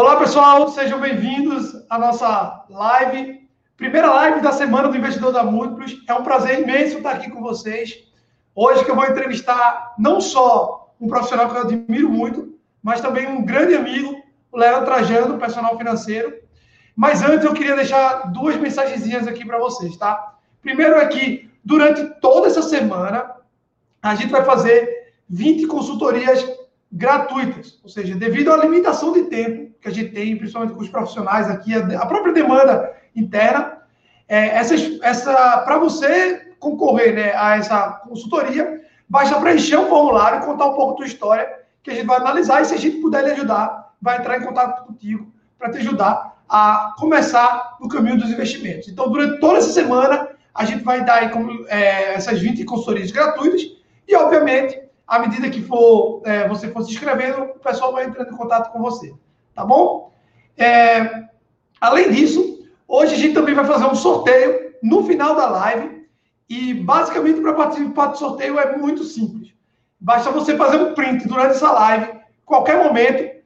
Olá, pessoal, sejam bem-vindos à nossa live, primeira live da semana do Investidor da Múltiplos. É um prazer imenso estar aqui com vocês. Hoje que eu vou entrevistar não só um profissional que eu admiro muito, mas também um grande amigo, o Léo Trajano, personal financeiro. Mas antes eu queria deixar duas mensagenzinhas aqui para vocês, tá? Primeiro é que durante toda essa semana a gente vai fazer 20 consultorias gratuitas, ou seja, devido à limitação de tempo, que a gente tem, principalmente com os profissionais aqui, a própria demanda interna. É, essa, essa para você concorrer né, a essa consultoria, basta preencher um formulário, contar um pouco da tua história, que a gente vai analisar e se a gente puder lhe ajudar, vai entrar em contato contigo para te ajudar a começar no caminho dos investimentos. Então, durante toda essa semana, a gente vai dar aí, como, é, essas 20 consultorias gratuitas e, obviamente, à medida que for é, você for se inscrevendo, o pessoal vai entrando em contato com você tá bom? É, além disso, hoje a gente também vai fazer um sorteio no final da live e basicamente para participar do sorteio é muito simples. Basta você fazer um print durante essa live, qualquer momento,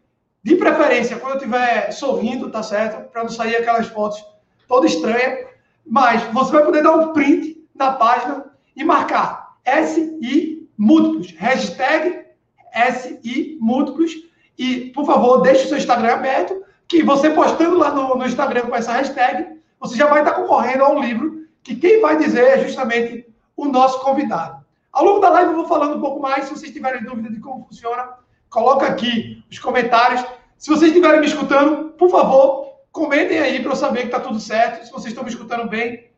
de preferência quando eu estiver sorrindo, tá certo? Para não sair aquelas fotos toda estranha, mas você vai poder dar um print na página e marcar SI múltiplos, hashtag SI múltiplos e, por favor, deixe o seu Instagram aberto, que você postando lá no, no Instagram com essa hashtag, você já vai estar concorrendo a um livro que quem vai dizer é justamente o nosso convidado. Ao longo da live eu vou falando um pouco mais. Se vocês tiverem dúvida de como funciona, coloca aqui os comentários. Se vocês estiverem me escutando, por favor, comentem aí para eu saber que está tudo certo. Se vocês estão me escutando bem,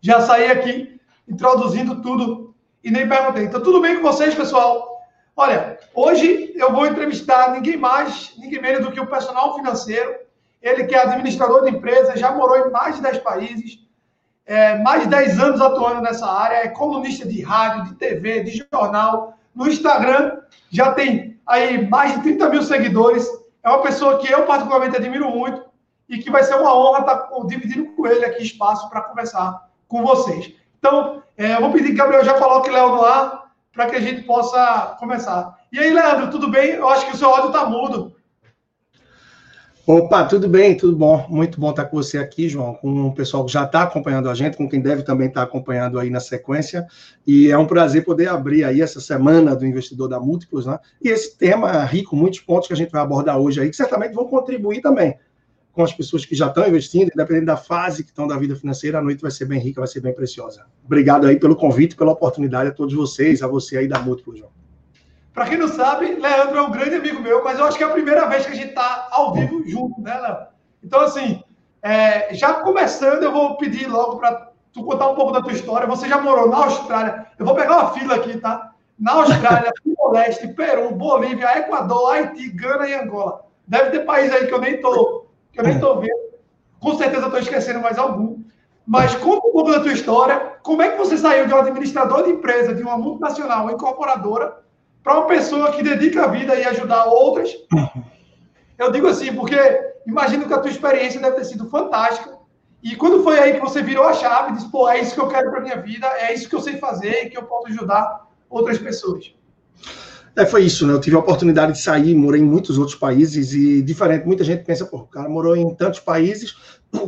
já saí aqui introduzindo tudo e nem perguntei. Então, tudo bem com vocês, pessoal? Olha, hoje eu vou entrevistar ninguém mais, ninguém menos do que o personal financeiro. Ele que é administrador de empresa, já morou em mais de 10 países, é, mais de 10 anos atuando nessa área, é colunista de rádio, de TV, de jornal. No Instagram já tem aí mais de 30 mil seguidores. É uma pessoa que eu particularmente admiro muito e que vai ser uma honra estar dividindo com ele aqui espaço para conversar com vocês. Então, é, eu vou pedir que Gabriel já coloque Léo no ar para que a gente possa começar. E aí, Leandro, tudo bem? Eu acho que o seu áudio está mudo. Opa, tudo bem, tudo bom. Muito bom estar com você aqui, João, com o pessoal que já está acompanhando a gente, com quem deve também estar acompanhando aí na sequência. E é um prazer poder abrir aí essa semana do investidor da Múltiplos, né? E esse tema rico, muitos pontos que a gente vai abordar hoje aí, que certamente vão contribuir também com as pessoas que já estão investindo, independente da fase que estão da vida financeira, a noite vai ser bem rica, vai ser bem preciosa. Obrigado aí pelo convite, pela oportunidade a todos vocês, a você aí da Múltiplo, João. Para quem não sabe, Leandro é um grande amigo meu, mas eu acho que é a primeira vez que a gente está ao vivo junto, né, Léo? Então, assim, é, já começando, eu vou pedir logo para tu contar um pouco da tua história. Você já morou na Austrália, eu vou pegar uma fila aqui, tá? Na Austrália, Timor-Leste, Peru, Bolívia, Equador, Haiti, Gana e Angola. Deve ter país aí que eu nem tô que eu nem estou vendo. Com certeza estou esquecendo mais algum. Mas conta um pouco da tua história. Como é que você saiu de um administrador de empresa, de uma multinacional, incorporadora, para uma pessoa que dedica a vida e ajudar outras? Eu digo assim, porque imagino que a tua experiência deve ter sido fantástica. E quando foi aí que você virou a chave disse, pô, é isso que eu quero para minha vida, é isso que eu sei fazer e que eu posso ajudar outras pessoas? É, foi isso, né? Eu tive a oportunidade de sair, morei em muitos outros países e diferente, muita gente pensa, pô, o cara morou em tantos países,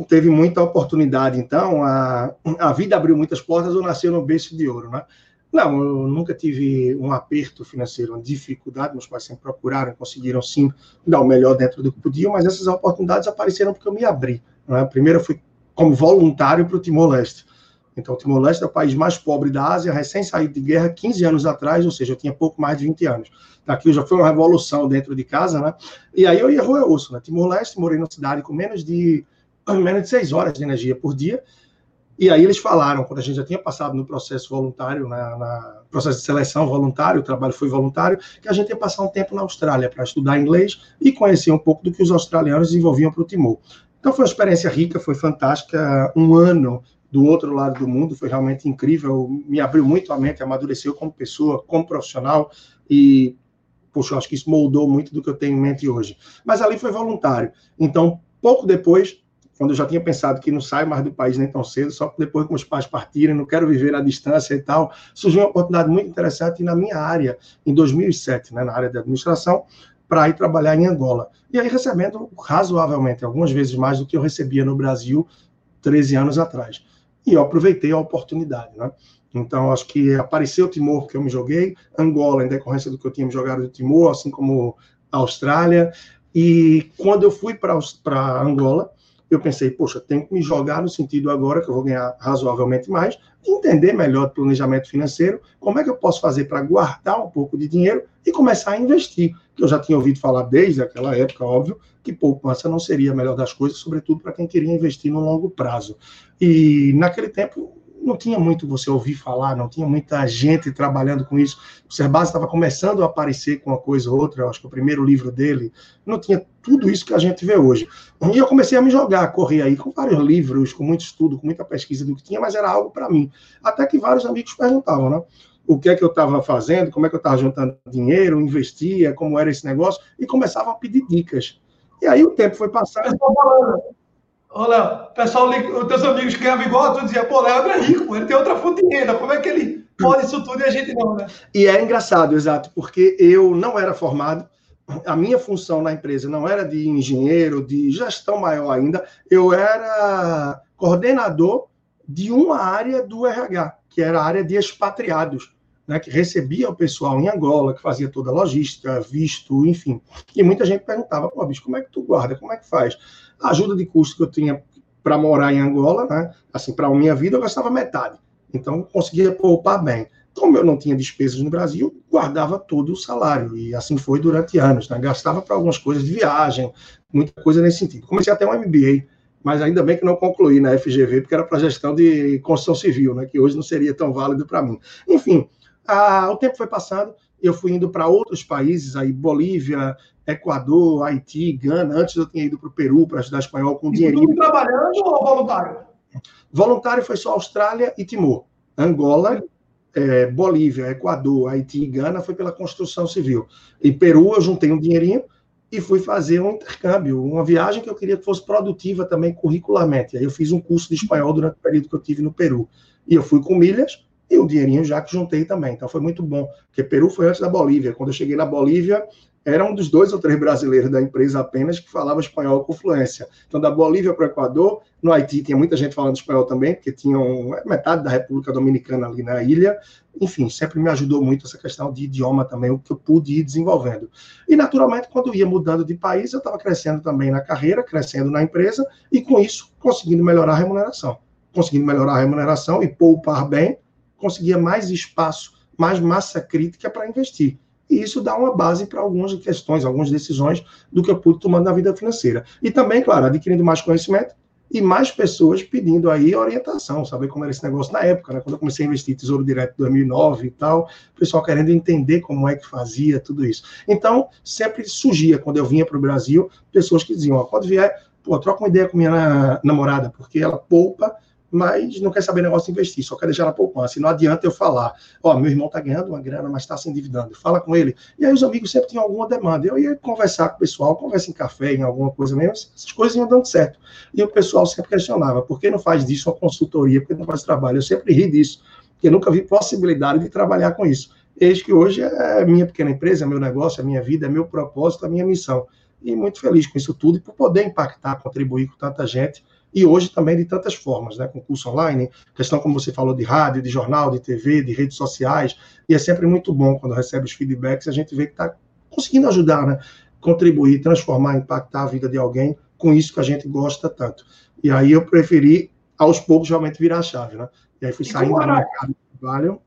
teve muita oportunidade, então a, a vida abriu muitas portas ou nasceu no berço de ouro, né? Não, eu nunca tive um aperto financeiro, uma dificuldade, meus pais sempre procuraram, conseguiram sim dar o melhor dentro do que podiam, mas essas oportunidades apareceram porque eu me abri. Né? Primeiro eu fui como voluntário para o Timor-Leste. Então, Timor-Leste é o país mais pobre da Ásia, recém saído de guerra 15 anos atrás, ou seja, eu tinha pouco mais de 20 anos. Aquilo já foi uma revolução dentro de casa, né? E aí eu ia rua osso, né? Timor-Leste, morei numa cidade com menos de menos de 6 horas de energia por dia. E aí eles falaram, quando a gente já tinha passado no processo voluntário, na, na processo de seleção voluntário, o trabalho foi voluntário, que a gente ia passar um tempo na Austrália para estudar inglês e conhecer um pouco do que os australianos desenvolviam para o Timor. Então foi uma experiência rica, foi fantástica. Um ano do outro lado do mundo, foi realmente incrível, me abriu muito a mente, amadureceu como pessoa, como profissional e, poxa, eu acho que isso moldou muito do que eu tenho em mente hoje. Mas ali foi voluntário. Então, pouco depois, quando eu já tinha pensado que não saio mais do país nem tão cedo, só depois que meus pais partirem, não quero viver à distância e tal, surgiu uma oportunidade muito interessante na minha área, em 2007, né, na área de administração, para ir trabalhar em Angola. E aí recebendo razoavelmente, algumas vezes mais do que eu recebia no Brasil 13 anos atrás. E eu aproveitei a oportunidade, né? Então, acho que apareceu o Timor que eu me joguei, Angola, em decorrência do que eu tinha me jogado do Timor, assim como a Austrália. E quando eu fui para Angola, eu pensei, poxa, tenho que me jogar no sentido agora que eu vou ganhar razoavelmente mais, entender melhor o planejamento financeiro, como é que eu posso fazer para guardar um pouco de dinheiro e começar a investir. Que eu já tinha ouvido falar desde aquela época, óbvio, que poupança não seria a melhor das coisas, sobretudo para quem queria investir no longo prazo. E naquele tempo não tinha muito você ouvir falar, não tinha muita gente trabalhando com isso. O Serbaz estava começando a aparecer com uma coisa ou outra, eu acho que o primeiro livro dele não tinha tudo isso que a gente vê hoje. E eu comecei a me jogar, a correr aí com vários livros, com muito estudo, com muita pesquisa do que tinha, mas era algo para mim. Até que vários amigos perguntavam, né? O que é que eu estava fazendo, como é que eu estava juntando dinheiro, investia, como era esse negócio, e começavam a pedir dicas. E aí o tempo foi passando. Ô, Léo, pessoal, os teus amigos que ganhavam igual, tu dizia, pô, Léo é rico, ele tem outra fonte de renda, como é que ele pode isso tudo e a gente não, né? E é engraçado, exato, porque eu não era formado, a minha função na empresa não era de engenheiro, de gestão maior ainda, eu era coordenador de uma área do RH, que era a área de expatriados, né, que recebia o pessoal em Angola, que fazia toda a logística, visto, enfim. E muita gente perguntava, pô, bicho, como é que tu guarda, como é que faz? A ajuda de custo que eu tinha para morar em Angola, né? Assim, para a minha vida, eu gastava metade. Então, conseguia poupar bem. Como eu não tinha despesas no Brasil, guardava todo o salário. E assim foi durante anos. Né? Gastava para algumas coisas de viagem, muita coisa nesse sentido. Comecei até um MBA, mas ainda bem que não concluí na FGV, porque era para gestão de construção civil, né? que hoje não seria tão válido para mim. Enfim, a, o tempo foi passando, eu fui indo para outros países, aí Bolívia, Equador, Haiti, Gana. Antes eu tinha ido para o Peru para estudar espanhol com dinheirinho. Tudo trabalhando ou voluntário? Voluntário foi só Austrália e Timor. Angola, é, Bolívia, Equador, Haiti e Gana foi pela construção civil. Em Peru eu juntei um dinheirinho e fui fazer um intercâmbio, uma viagem que eu queria que fosse produtiva também curricularmente. Aí eu fiz um curso de espanhol durante o período que eu tive no Peru. E eu fui com milhas e o dinheirinho já que juntei também. Então foi muito bom, porque Peru foi antes da Bolívia. Quando eu cheguei na Bolívia, era um dos dois ou três brasileiros da empresa apenas que falava espanhol com fluência. Então, da Bolívia para o Equador, no Haiti tinha muita gente falando espanhol também, porque tinham é, metade da República Dominicana ali na ilha. Enfim, sempre me ajudou muito essa questão de idioma também, o que eu pude ir desenvolvendo. E, naturalmente, quando eu ia mudando de país, eu estava crescendo também na carreira, crescendo na empresa, e com isso, conseguindo melhorar a remuneração. Conseguindo melhorar a remuneração e poupar bem, conseguia mais espaço, mais massa crítica para investir e isso dá uma base para algumas questões, algumas decisões do que eu pude tomando na vida financeira. E também, claro, adquirindo mais conhecimento e mais pessoas pedindo aí orientação, saber como era esse negócio na época, né? Quando eu comecei a investir em Tesouro Direto em 2009 e tal, o pessoal querendo entender como é que fazia tudo isso. Então, sempre surgia, quando eu vinha para o Brasil, pessoas que diziam, ó, quando vier, pô, troca uma ideia com minha namorada, porque ela poupa mas não quer saber negócio de investir, só quer deixar na poupança. E não adianta eu falar, ó, oh, meu irmão está ganhando uma grana, mas está se endividando. Fala com ele. E aí os amigos sempre tinham alguma demanda. Eu ia conversar com o pessoal, conversa em café, em alguma coisa mesmo, essas coisas iam dando certo. E o pessoal sempre questionava, por que não faz disso uma consultoria, por que não faz trabalho? Eu sempre ri disso, porque nunca vi possibilidade de trabalhar com isso. Eis que hoje é minha pequena empresa, é meu negócio, é minha vida, é meu propósito, é minha missão. E muito feliz com isso tudo e por poder impactar, contribuir com tanta gente e hoje também de tantas formas, né? Com curso online, questão como você falou de rádio, de jornal, de TV, de redes sociais, e é sempre muito bom quando recebe os feedbacks, a gente vê que está conseguindo ajudar, né? Contribuir, transformar, impactar a vida de alguém com isso que a gente gosta tanto. E aí eu preferi, aos poucos, realmente virar a chave, né? E aí fui e saindo do mercado de trabalho.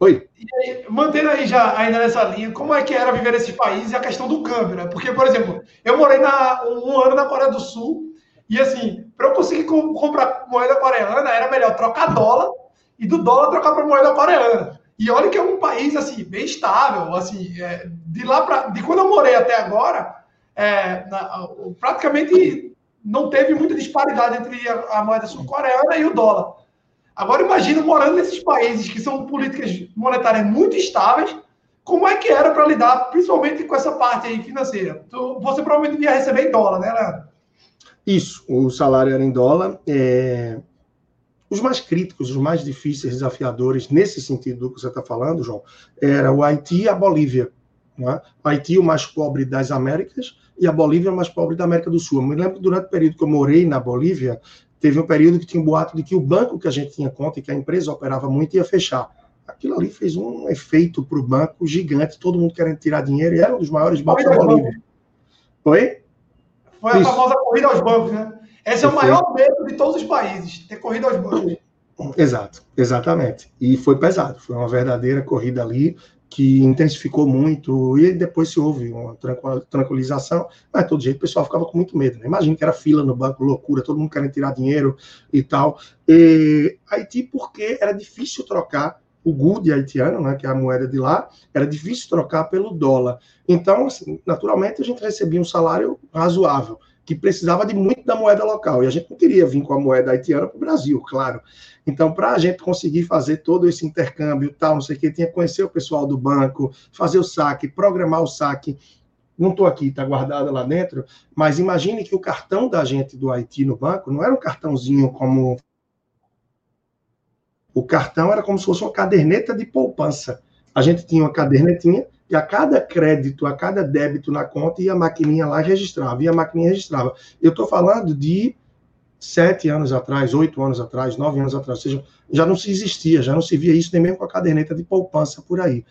Oi. E aí, mantendo aí já ainda nessa linha, como é que era viver nesse país e a questão do câmbio, né? Porque, por exemplo, eu morei na, um ano na Coreia do Sul e assim, para eu conseguir comprar moeda coreana, era melhor trocar dólar e do dólar trocar para moeda coreana. E olha que é um país assim bem estável, assim, é, de lá para de quando eu morei até agora, é, na, praticamente não teve muita disparidade entre a, a moeda sul-coreana e o dólar. Agora imagina morando nesses países que são políticas monetárias muito estáveis, como é que era para lidar, principalmente com essa parte aí financeira? Tu, você provavelmente ia receber em dólar, né, Leandro? Isso, o salário era em dólar. É... Os mais críticos, os mais difíceis, desafiadores, nesse sentido do que você está falando, João, era o Haiti e a Bolívia. Né? Haiti, o mais pobre das Américas, e a Bolívia, o mais pobre da América do Sul. Eu me lembro que durante o período que eu morei na Bolívia, teve um período que tinha um boato de que o banco que a gente tinha conta e que a empresa operava muito ia fechar. Aquilo ali fez um efeito para o banco gigante, todo mundo querendo tirar dinheiro, e era um dos maiores bancos da Bolívia. Oi? Foi a Isso. famosa corrida aos bancos, né? Esse é o maior medo de todos os países, ter corrida aos bancos. Exato, exatamente. E foi pesado, foi uma verdadeira corrida ali que intensificou muito, e depois se houve uma tranquilização, mas de todo jeito o pessoal ficava com muito medo. Né? Imagina que era fila no banco, loucura, todo mundo querendo tirar dinheiro e tal. E Haiti, porque era difícil trocar o good haitiano, né, que é a moeda de lá, era difícil trocar pelo dólar. Então, assim, naturalmente, a gente recebia um salário razoável, que precisava de muito da moeda local, e a gente não queria vir com a moeda haitiana para o Brasil, claro. Então, para a gente conseguir fazer todo esse intercâmbio, tal, não sei o que, tinha que conhecer o pessoal do banco, fazer o saque, programar o saque. Não estou aqui, está guardado lá dentro, mas imagine que o cartão da gente do Haiti no banco não era um cartãozinho como. O cartão era como se fosse uma caderneta de poupança. A gente tinha uma cadernetinha e a cada crédito, a cada débito na conta, ia a maquininha lá registrava, e a maquininha registrava. Eu estou falando de sete anos atrás, oito anos atrás, nove anos atrás, ou seja, já não se existia, já não se via isso nem mesmo com a caderneta de poupança por aí.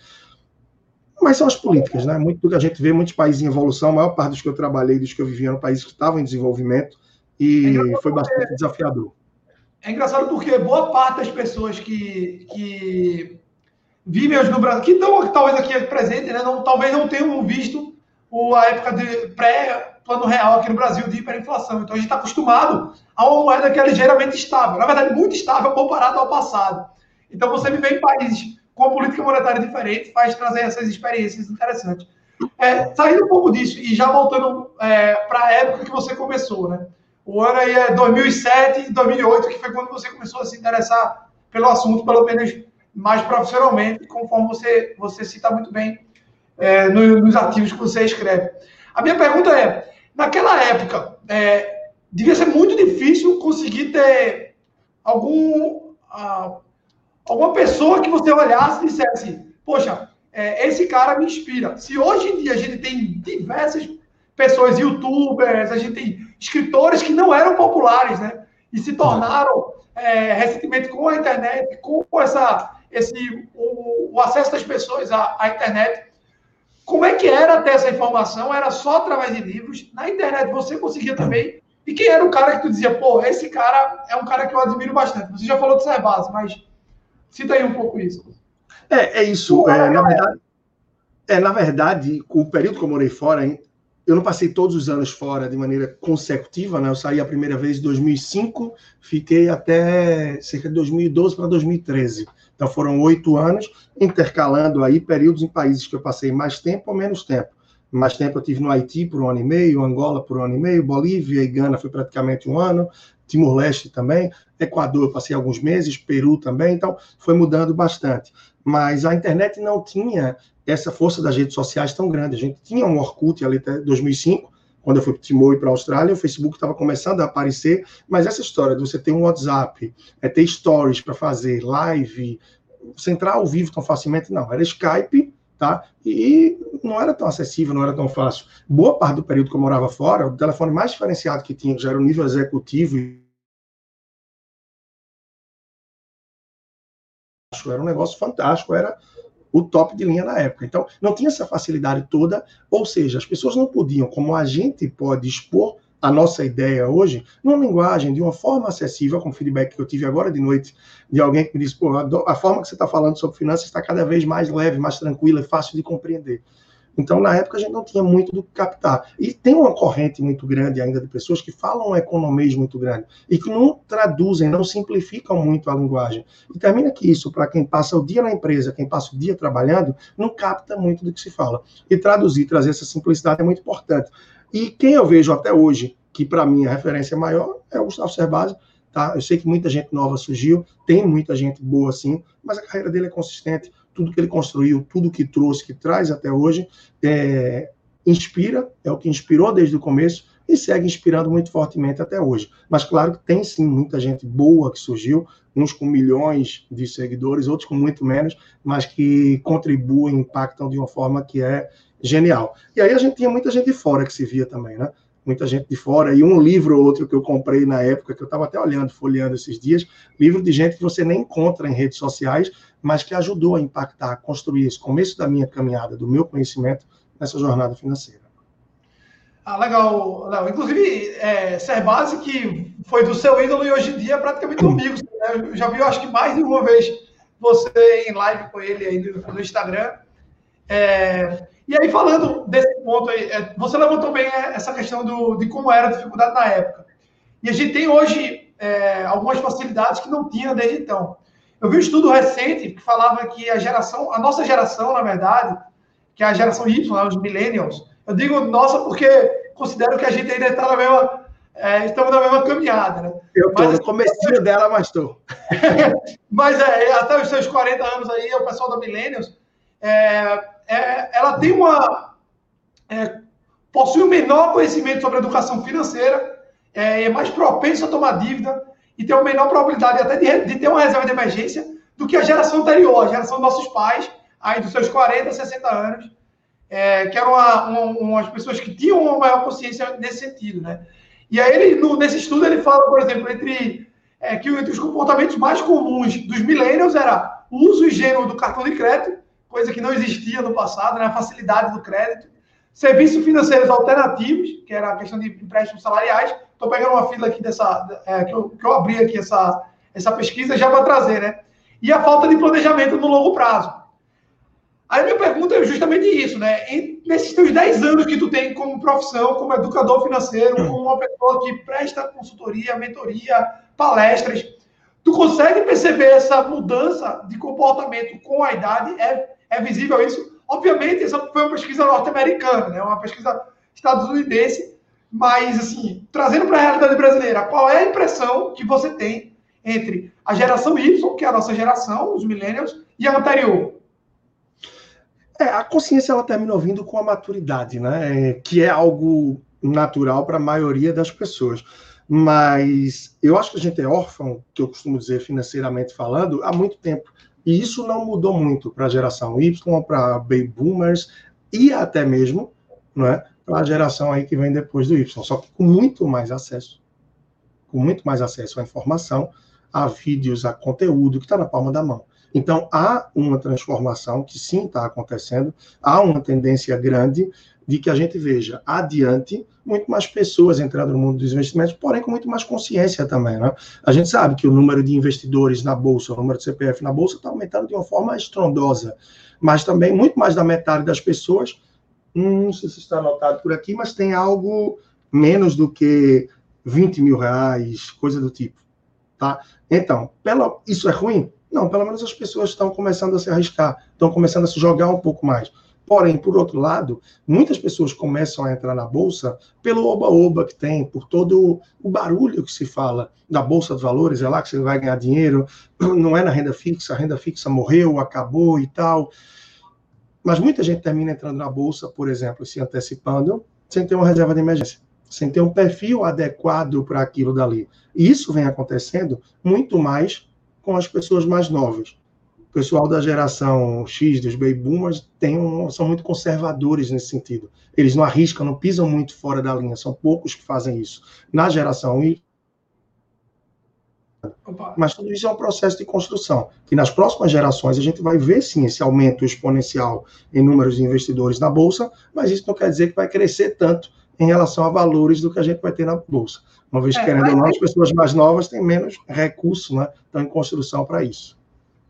Mas são as políticas, né? Muito do que a gente vê, muitos países em evolução, a maior parte dos que eu trabalhei, dos que eu vivia, eram países que estavam em desenvolvimento, e foi bastante desafiador. É engraçado porque boa parte das pessoas que, que vivem hoje no Brasil, que estão talvez aqui presentes, né? não, talvez não tenham visto a época de pré-plano real aqui no Brasil de hiperinflação. Então a gente está acostumado a uma moeda que é ligeiramente estável, na verdade, muito estável comparado ao passado. Então você viver em países com política monetária diferente faz trazer essas experiências interessantes. É, saindo um pouco disso e já voltando é, para a época que você começou, né? O ano aí é 2007 e 2008, que foi quando você começou a se interessar pelo assunto, pelo menos mais profissionalmente, conforme você, você cita muito bem é, nos artigos que você escreve. A minha pergunta é: naquela época, é, devia ser muito difícil conseguir ter algum, ah, alguma pessoa que você olhasse e dissesse: Poxa, é, esse cara me inspira. Se hoje em dia a gente tem diversas pessoas, youtubers, a gente tem escritores que não eram populares, né? E se tornaram é, recentemente com a internet, com essa, esse, o, o acesso das pessoas à, à internet, como é que era ter essa informação? Era só através de livros. Na internet você conseguia também. E quem era o cara que tu dizia, pô, esse cara é um cara que eu admiro bastante. Você já falou de Cerbasi, mas cita aí um pouco isso. É, é isso. É, na, verdade, é, na verdade, o período que eu morei fora, eu não passei todos os anos fora de maneira consecutiva, né? Eu saí a primeira vez em 2005, fiquei até cerca de 2012 para 2013. Então foram oito anos, intercalando aí períodos em países que eu passei mais tempo ou menos tempo. Mais tempo eu tive no Haiti por um ano e meio, Angola por um ano e meio, Bolívia e Gana foi praticamente um ano, Timor-Leste também, Equador eu passei alguns meses, Peru também, então foi mudando bastante. Mas a internet não tinha essa força das redes sociais tão grande. A gente tinha um Orkut ali até 2005, quando eu fui para Timor e para a Austrália, o Facebook estava começando a aparecer, mas essa história de você ter um WhatsApp, é ter stories para fazer, live, você entrar ao vivo tão facilmente, não, era Skype, tá? E não era tão acessível, não era tão fácil. Boa parte do período que eu morava fora, o telefone mais diferenciado que tinha, já era o nível executivo, era um negócio fantástico, era o top de linha na época. Então, não tinha essa facilidade toda, ou seja, as pessoas não podiam, como a gente pode expor a nossa ideia hoje, numa linguagem, de uma forma acessível, com o feedback que eu tive agora de noite, de alguém que me disse, pô, a forma que você está falando sobre finanças está cada vez mais leve, mais tranquila, fácil de compreender. Então, na época, a gente não tinha muito do que captar. E tem uma corrente muito grande ainda de pessoas que falam um economês muito grande e que não traduzem, não simplificam muito a linguagem. E termina que isso, para quem passa o dia na empresa, quem passa o dia trabalhando, não capta muito do que se fala. E traduzir, trazer essa simplicidade é muito importante. E quem eu vejo até hoje, que para mim a referência maior, é o Gustavo Cerbasi, Tá? Eu sei que muita gente nova surgiu, tem muita gente boa sim, mas a carreira dele é consistente tudo que ele construiu, tudo que trouxe, que traz até hoje, é, inspira, é o que inspirou desde o começo e segue inspirando muito fortemente até hoje. Mas claro que tem sim muita gente boa que surgiu, uns com milhões de seguidores, outros com muito menos, mas que contribuem, impactam de uma forma que é genial. E aí a gente tinha muita gente de fora que se via também, né? Muita gente de fora. E um livro ou outro que eu comprei na época, que eu estava até olhando, folheando esses dias, livro de gente que você nem encontra em redes sociais, mas que ajudou a impactar, a construir esse começo da minha caminhada, do meu conhecimento nessa jornada financeira. Ah, legal, Léo. Inclusive, é, Serbase, que foi do seu ídolo e hoje em dia é praticamente um amigo. Né? Já vi, acho que mais de uma vez você em live com ele aí no, no Instagram. É, e aí, falando desse ponto aí, é, você levantou bem é, essa questão do, de como era a dificuldade na época. E a gente tem hoje é, algumas facilidades que não tinha desde então. Eu vi um estudo recente que falava que a geração, a nossa geração, na verdade, que é a geração Y, né, os millennials, eu digo nossa porque considero que a gente ainda está na mesma, é, estamos na mesma caminhada, né? Eu estou no começo dela, mas estou. mas é, até os seus 40 anos aí, o pessoal da Millennials, é, é, ela tem uma... É, possui um menor conhecimento sobre educação financeira, é, é mais propenso a tomar dívida e tem uma menor probabilidade até de, de ter uma reserva de emergência do que a geração anterior, a geração dos nossos pais, aí dos seus 40, 60 anos, é, que eram uma, uma, umas pessoas que tinham uma maior consciência nesse sentido, né? E aí, ele, no, nesse estudo, ele fala, por exemplo, entre, é, que entre os comportamentos mais comuns dos millennials era o uso ingênuo do cartão de crédito, coisa que não existia no passado, né? a facilidade do crédito, serviços financeiros alternativos, que era a questão de empréstimos salariais. Estou pegando uma fila aqui dessa, é, que, eu, que eu abri aqui essa, essa pesquisa já para trazer, né? E a falta de planejamento no longo prazo. Aí a minha pergunta é justamente isso, né? Nesses teus 10 anos que tu tem como profissão, como educador financeiro, como uma pessoa que presta consultoria, mentoria, palestras, tu consegue perceber essa mudança de comportamento com a idade? É, é visível isso? Obviamente, essa foi uma pesquisa norte-americana, né? Uma pesquisa estadunidense, mas assim, trazendo para a realidade brasileira, qual é a impressão que você tem entre a geração Y, que é a nossa geração, os millennials, e a anterior? É, a consciência ela terminou vindo com a maturidade, né? É, que é algo natural para a maioria das pessoas. Mas eu acho que a gente é órfão, que eu costumo dizer financeiramente falando, há muito tempo. E isso não mudou muito para a geração Y, para baby boomers e até mesmo né, para a geração aí que vem depois do Y. Só que com muito mais acesso, com muito mais acesso à informação, a vídeos, a conteúdo que está na palma da mão. Então, há uma transformação que sim está acontecendo, há uma tendência grande de que a gente veja adiante muito mais pessoas entrando no mundo dos investimentos, porém com muito mais consciência também. Né? A gente sabe que o número de investidores na Bolsa, o número de CPF na Bolsa está aumentando de uma forma estrondosa, mas também muito mais da metade das pessoas, hum, não sei se está anotado por aqui, mas tem algo menos do que 20 mil reais, coisa do tipo. Tá? Então, pela, isso é ruim? Não, pelo menos as pessoas estão começando a se arriscar, estão começando a se jogar um pouco mais. Porém, por outro lado, muitas pessoas começam a entrar na bolsa pelo oba-oba que tem, por todo o barulho que se fala da bolsa de valores, é lá que você vai ganhar dinheiro, não é na renda fixa, a renda fixa morreu, acabou e tal. Mas muita gente termina entrando na bolsa, por exemplo, se antecipando, sem ter uma reserva de emergência, sem ter um perfil adequado para aquilo dali. E isso vem acontecendo muito mais com as pessoas mais novas. Pessoal da geração X, dos baby boomers, tem um, são muito conservadores nesse sentido. Eles não arriscam, não pisam muito fora da linha, são poucos que fazem isso. Na geração Y, mas tudo isso é um processo de construção, que nas próximas gerações a gente vai ver sim esse aumento exponencial em números de investidores na bolsa, mas isso não quer dizer que vai crescer tanto em relação a valores do que a gente vai ter na bolsa. Uma vez, é, querendo ou não, as pessoas mais novas têm menos recurso, né? Estão em construção para isso.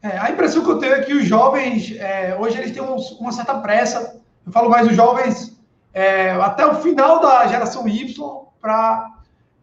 É, a impressão que eu tenho é que os jovens, é, hoje, eles têm um, uma certa pressa. Eu falo mais os jovens é, até o final da geração Y para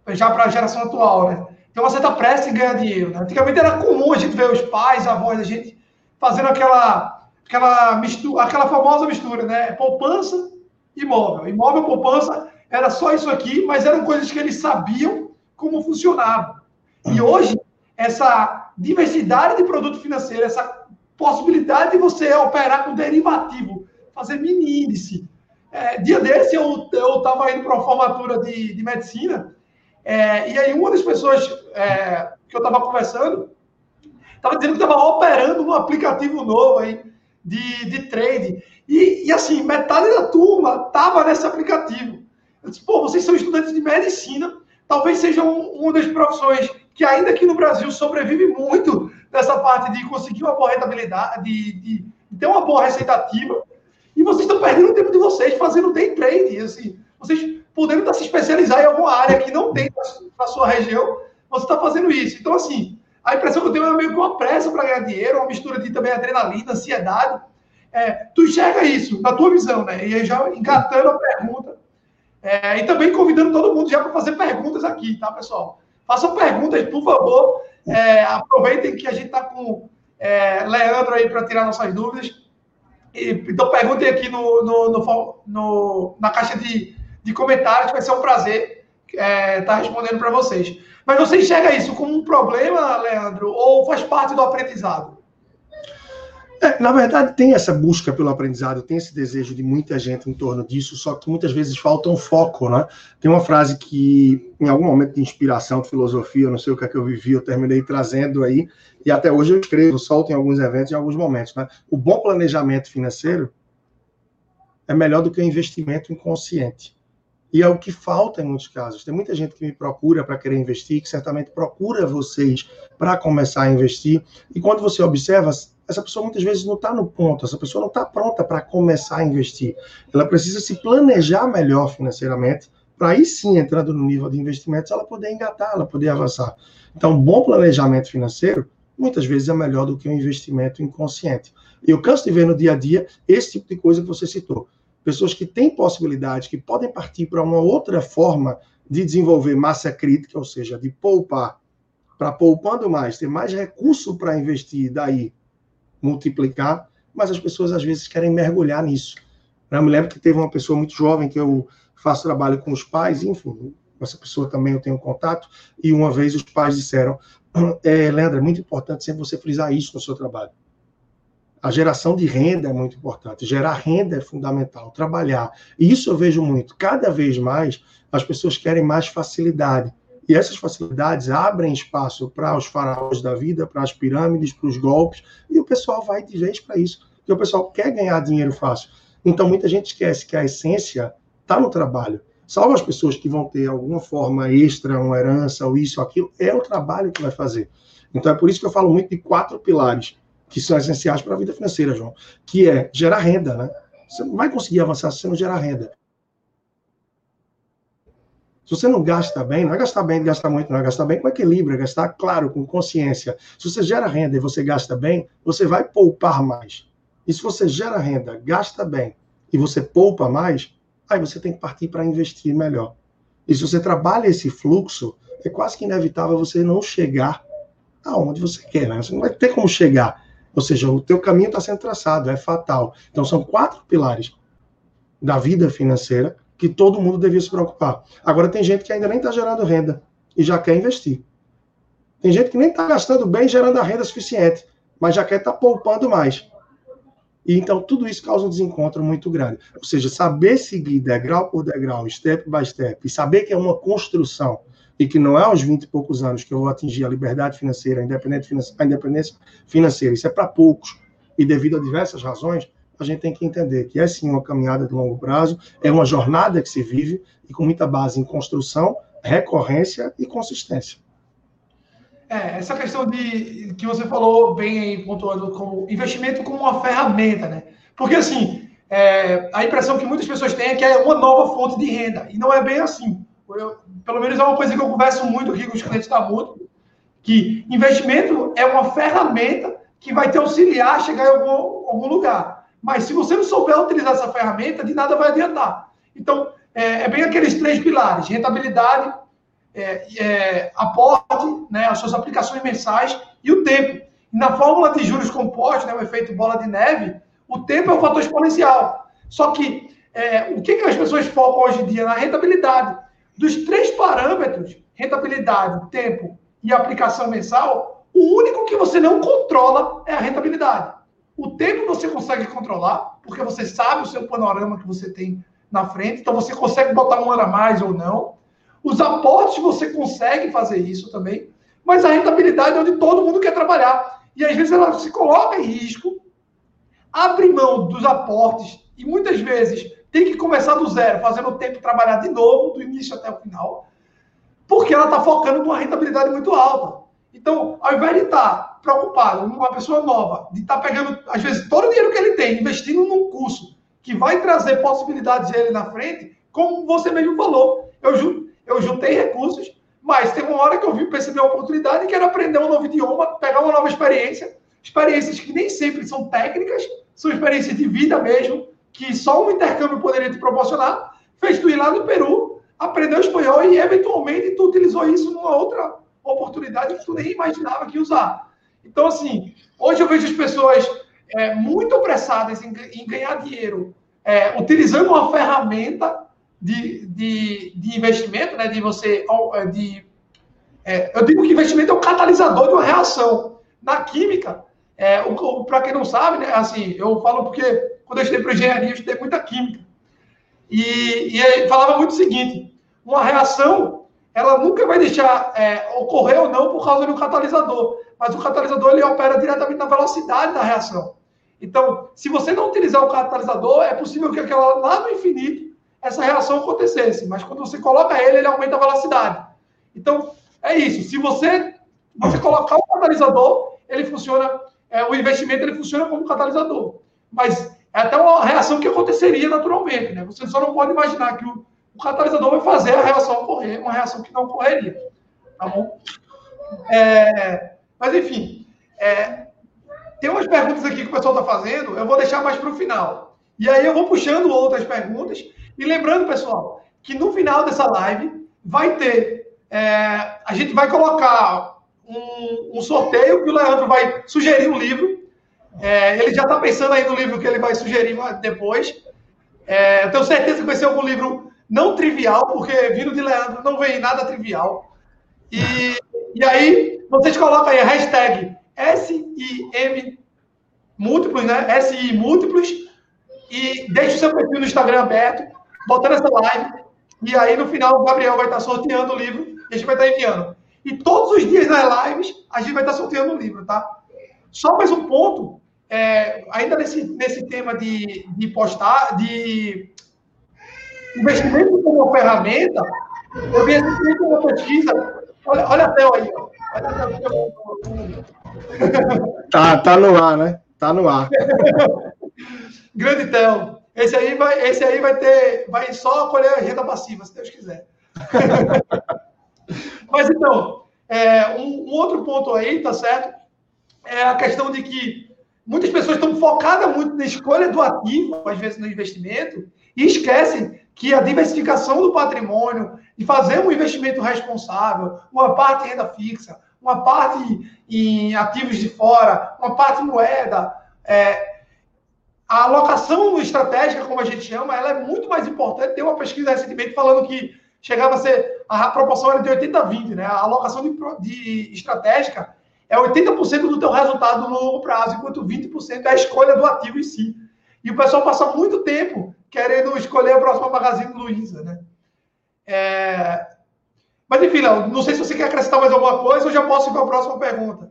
já para a geração atual, né? Tem uma certa pressa em ganhar dinheiro. Né? Antigamente era comum a gente ver os pais, avós da gente fazendo aquela, aquela, mistura, aquela famosa mistura, né? Poupança, imóvel. Imóvel, poupança, era só isso aqui, mas eram coisas que eles sabiam como funcionava. E hoje, essa diversidade de produto financeiro, essa possibilidade de você operar com derivativo, fazer mini índice. É, dia desse, eu estava indo para uma formatura de, de medicina, é, e aí uma das pessoas é, que eu estava conversando estava dizendo que estava operando um aplicativo novo aí de, de trade. E, e assim, metade da turma estava nesse aplicativo. Eu disse, pô, vocês são estudantes de medicina, talvez sejam uma das profissões que ainda aqui no Brasil sobrevive muito nessa parte de conseguir uma boa rentabilidade, de, de, de ter uma boa receita ativa. E vocês estão perdendo o tempo de vocês fazendo day trade. Assim, vocês podendo estar se especializar em alguma área que não tem na sua região, você está fazendo isso. Então, assim, a impressão que eu tenho é meio que uma pressa para ganhar dinheiro, uma mistura de também adrenalina, ansiedade. É, tu enxerga isso, na tua visão, né? E aí já engatando a pergunta. É, e também convidando todo mundo já para fazer perguntas aqui, tá, pessoal? Façam perguntas, por favor. É, aproveitem que a gente está com é, Leandro aí para tirar nossas dúvidas. E, então perguntem aqui no, no, no, no, na caixa de, de comentários, vai ser um prazer estar é, tá respondendo para vocês. Mas você enxerga isso como um problema, Leandro, ou faz parte do aprendizado? É, na verdade, tem essa busca pelo aprendizado, tem esse desejo de muita gente em torno disso, só que muitas vezes falta um foco, né? Tem uma frase que, em algum momento de inspiração, de filosofia, não sei o que é que eu vivi, eu terminei trazendo aí, e até hoje eu escrevo, solto em alguns eventos, em alguns momentos, né? O bom planejamento financeiro é melhor do que o investimento inconsciente. E é o que falta em muitos casos. Tem muita gente que me procura para querer investir, que certamente procura vocês para começar a investir. E quando você observa, essa pessoa muitas vezes não está no ponto, essa pessoa não está pronta para começar a investir. Ela precisa se planejar melhor financeiramente, para aí sim, entrando no nível de investimentos, ela poder engatar, ela poder avançar. Então, bom planejamento financeiro, muitas vezes é melhor do que um investimento inconsciente. Eu canso de ver no dia a dia esse tipo de coisa que você citou pessoas que têm possibilidade, que podem partir para uma outra forma de desenvolver massa crítica, ou seja, de poupar, para poupando mais, ter mais recurso para investir, daí multiplicar, mas as pessoas às vezes querem mergulhar nisso. Eu me lembro que teve uma pessoa muito jovem que eu faço trabalho com os pais, enfim, essa pessoa também eu tenho contato, e uma vez os pais disseram, é, Leandro, é muito importante sempre você frisar isso no seu trabalho. A geração de renda é muito importante, gerar renda é fundamental, trabalhar. E isso eu vejo muito. Cada vez mais as pessoas querem mais facilidade. E essas facilidades abrem espaço para os faraós da vida, para as pirâmides, para os golpes, e o pessoal vai de vez para isso. Porque o pessoal quer ganhar dinheiro fácil. Então muita gente esquece que a essência está no trabalho. Salvo as pessoas que vão ter alguma forma extra, uma herança, ou isso, ou aquilo, é o trabalho que vai fazer. Então é por isso que eu falo muito de quatro pilares que são essenciais para a vida financeira, João, que é gerar renda, né? Você não vai conseguir avançar se você não gerar renda. Se você não gasta bem, não é gastar bem, gastar muito, não é gastar bem com equilíbrio, é gastar, claro, com consciência. Se você gera renda e você gasta bem, você vai poupar mais. E se você gera renda, gasta bem e você poupa mais, aí você tem que partir para investir melhor. E se você trabalha esse fluxo, é quase que inevitável você não chegar aonde você quer, né? Você não vai ter como chegar. Ou seja, o teu caminho está sendo traçado, é fatal. Então, são quatro pilares da vida financeira que todo mundo devia se preocupar. Agora, tem gente que ainda nem está gerando renda e já quer investir. Tem gente que nem está gastando bem gerando a renda suficiente, mas já quer estar tá poupando mais. E então tudo isso causa um desencontro muito grande. Ou seja, saber seguir degrau por degrau, step by step, e saber que é uma construção e que não é aos 20 e poucos anos que eu vou atingir a liberdade financeira, a independência, financeira, isso é para poucos, e devido a diversas razões, a gente tem que entender que é sim uma caminhada de longo prazo, é uma jornada que se vive e com muita base em construção, recorrência e consistência. É, essa questão de que você falou bem aí, pontuando como investimento como uma ferramenta, né? Porque assim, é, a impressão que muitas pessoas têm é que é uma nova fonte de renda, e não é bem assim. Eu, pelo menos é uma coisa que eu converso muito aqui com os clientes da Mútuo, que investimento é uma ferramenta que vai te auxiliar a chegar em algum, algum lugar. Mas se você não souber utilizar essa ferramenta, de nada vai adiantar. Então, é, é bem aqueles três pilares: rentabilidade, é, é, aporte, né, as suas aplicações mensais e o tempo. Na fórmula de juros compostos, né, o efeito bola de neve, o tempo é um fator exponencial. Só que é, o que, que as pessoas focam hoje em dia? Na rentabilidade. Dos três parâmetros, rentabilidade, tempo e aplicação mensal, o único que você não controla é a rentabilidade. O tempo você consegue controlar, porque você sabe o seu panorama que você tem na frente, então você consegue botar um ano a mais ou não. Os aportes você consegue fazer isso também, mas a rentabilidade é onde todo mundo quer trabalhar. E às vezes ela se coloca em risco abre mão dos aportes e muitas vezes tem que começar do zero, fazendo o tempo trabalhar de novo, do início até o final, porque ela está focando numa rentabilidade muito alta. Então, ao invés de estar tá preocupado, uma pessoa nova, de estar tá pegando, às vezes, todo o dinheiro que ele tem, investindo num curso que vai trazer possibilidades a ele na frente, como você mesmo falou, eu, eu juntei recursos, mas tem uma hora que eu vi perceber a oportunidade que era aprender um novo idioma, pegar uma nova experiência, experiências que nem sempre são técnicas, são experiências de vida mesmo, que só um intercâmbio poderia te proporcionar. Fez tu ir lá no Peru, aprendeu espanhol e eventualmente tu utilizou isso numa outra oportunidade que tu nem imaginava que usar. Então, assim, hoje eu vejo as pessoas é, muito apressadas em, em ganhar dinheiro é, utilizando uma ferramenta de, de, de, investimento, né? De você. É, de, é, eu digo que investimento é o catalisador de uma reação. Na química, é, para quem não sabe, né? Assim, eu falo porque quando eu estudei para engenharia, eu estudei muita química. E, e falava muito o seguinte: uma reação, ela nunca vai deixar é, ocorrer ou não por causa de um catalisador. Mas o catalisador ele opera diretamente na velocidade da reação. Então, se você não utilizar o catalisador, é possível que aquela lá no infinito essa reação acontecesse. Mas quando você coloca ele, ele aumenta a velocidade. Então, é isso. Se você, você colocar o catalisador, ele funciona, é, o investimento ele funciona como catalisador. Mas é até uma reação que aconteceria naturalmente. Né? Você só não pode imaginar que o, o catalisador vai fazer a reação ocorrer, uma reação que não ocorreria. Tá bom? É, mas, enfim, é, tem umas perguntas aqui que o pessoal está fazendo, eu vou deixar mais para o final. E aí eu vou puxando outras perguntas. E lembrando, pessoal, que no final dessa live vai ter. É, a gente vai colocar um, um, sorteio que o Leandro vai sugerir um livro. É, ele já está pensando aí no livro que ele vai sugerir depois. É, tenho certeza que vai ser algum livro não trivial, porque vindo de Leandro não vem nada trivial. E, e aí, vocês colocam aí a hashtag SIM múltiplos, né? SI múltiplos, e deixe o seu perfil no Instagram aberto, botando essa live. E aí, no final, o Gabriel vai estar sorteando o livro e a gente vai estar enviando. E todos os dias nas lives, a gente vai estar sorteando o livro, tá? Só mais um ponto é, ainda nesse, nesse tema de, de postar, de investimento como ferramenta, eu vi recentemente uma pesquisa, olha, olha a tela aí, olha a tela. Tá, tá no ar, né? Tá no ar. Grande Theo. Esse aí vai, esse aí vai ter, vai só colher renda passiva, se Deus quiser. Mas então, é, um, um, outro ponto aí, tá certo? É a questão de que muitas pessoas estão focadas muito na escolha do ativo, às vezes no investimento, e esquecem que a diversificação do patrimônio e fazer um investimento responsável, uma parte em renda fixa, uma parte em ativos de fora, uma parte em moeda, é, a alocação estratégica, como a gente chama, ela é muito mais importante. Tem uma pesquisa recentemente falando que chegava a ser a proporção era de 80-20, né? A alocação de, de estratégica é 80% do teu resultado no longo prazo, enquanto 20% é a escolha do ativo em si. E o pessoal passa muito tempo querendo escolher a próxima Magazine Luiza, né? É... Mas enfim, Léo, não sei se você quer acrescentar mais alguma coisa ou já posso ir para a próxima pergunta.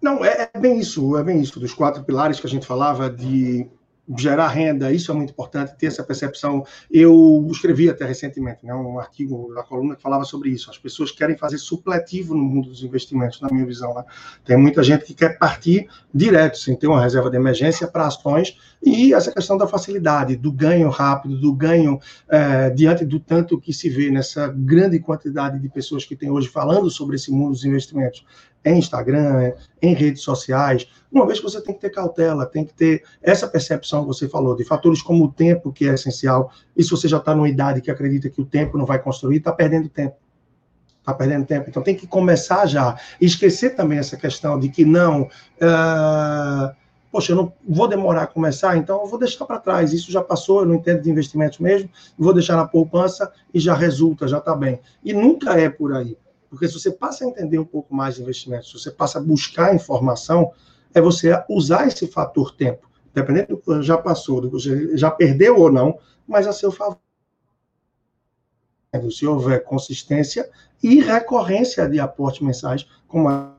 Não, é, é bem isso, é bem isso, dos quatro pilares que a gente falava de gerar renda, isso é muito importante, ter essa percepção. Eu escrevi até recentemente né, um artigo na coluna que falava sobre isso. As pessoas querem fazer supletivo no mundo dos investimentos, na minha visão. Né? Tem muita gente que quer partir direto, sem ter uma reserva de emergência, para ações, e essa questão da facilidade, do ganho rápido, do ganho é, diante do tanto que se vê nessa grande quantidade de pessoas que tem hoje falando sobre esse mundo dos investimentos em Instagram, em redes sociais, uma vez que você tem que ter cautela, tem que ter essa percepção que você falou, de fatores como o tempo, que é essencial, e se você já está numa idade que acredita que o tempo não vai construir, está perdendo tempo. Está perdendo tempo. Então tem que começar já. E esquecer também essa questão de que não. Uh, poxa, eu não vou demorar a começar, então eu vou deixar para trás. Isso já passou, eu não entendo de investimentos mesmo, vou deixar na poupança e já resulta, já está bem. E nunca é por aí. Porque se você passa a entender um pouco mais de investimentos, se você passa a buscar informação, é você usar esse fator tempo, dependendo do que já passou, do que você já perdeu ou não, mas a seu favor. Se houver consistência e recorrência de aportes mensais, como a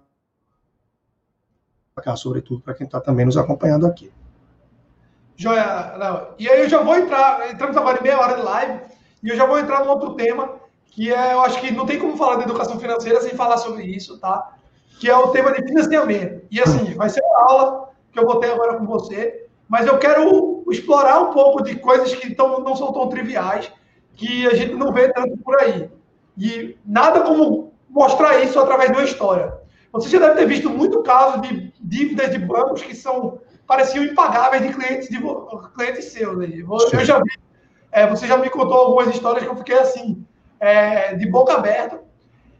sobretudo para quem está também nos acompanhando aqui. Joia, não. E aí eu já vou entrar, entramos agora em meia hora de live, e eu já vou entrar num outro tema, que é, eu acho que não tem como falar de educação financeira sem falar sobre isso, tá? Que é o tema de financiamento. E assim, vai ser uma aula que eu vou ter agora com você, mas eu quero explorar um pouco de coisas que tão, não são tão triviais, que a gente não vê tanto por aí. E nada como mostrar isso através de uma história. Você já deve ter visto muito caso de dívidas de bancos que são pareciam impagáveis de clientes de clientes seus. Eu já vi. É, você já me contou algumas histórias que eu fiquei assim, é, de boca aberta.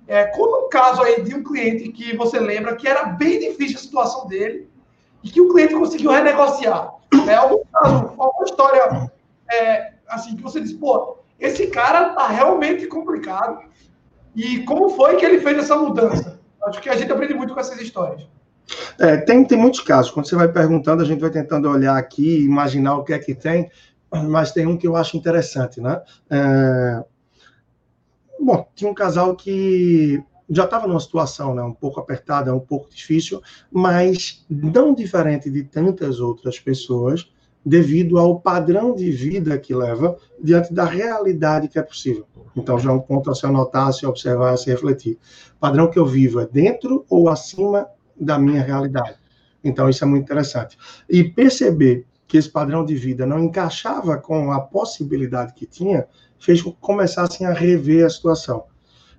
É, como um caso aí de um cliente que você lembra que era bem difícil a situação dele e que o cliente conseguiu renegociar. É algum caso, alguma história é, assim que você diz, pô, esse cara tá realmente complicado. E como foi que ele fez essa mudança? Acho que a gente aprende muito com essas histórias. É, tem, tem muitos casos. Quando você vai perguntando, a gente vai tentando olhar aqui, imaginar o que é que tem, mas tem um que eu acho interessante, né? É... Bom, tinha um casal que já estava numa situação né, um pouco apertada, um pouco difícil, mas não diferente de tantas outras pessoas, devido ao padrão de vida que leva diante da realidade que é possível. Então, já é um ponto a se anotar, a se observar, a se refletir. O padrão que eu vivo é dentro ou acima da minha realidade. Então, isso é muito interessante. E perceber que esse padrão de vida não encaixava com a possibilidade que tinha, fez com que começassem a rever a situação.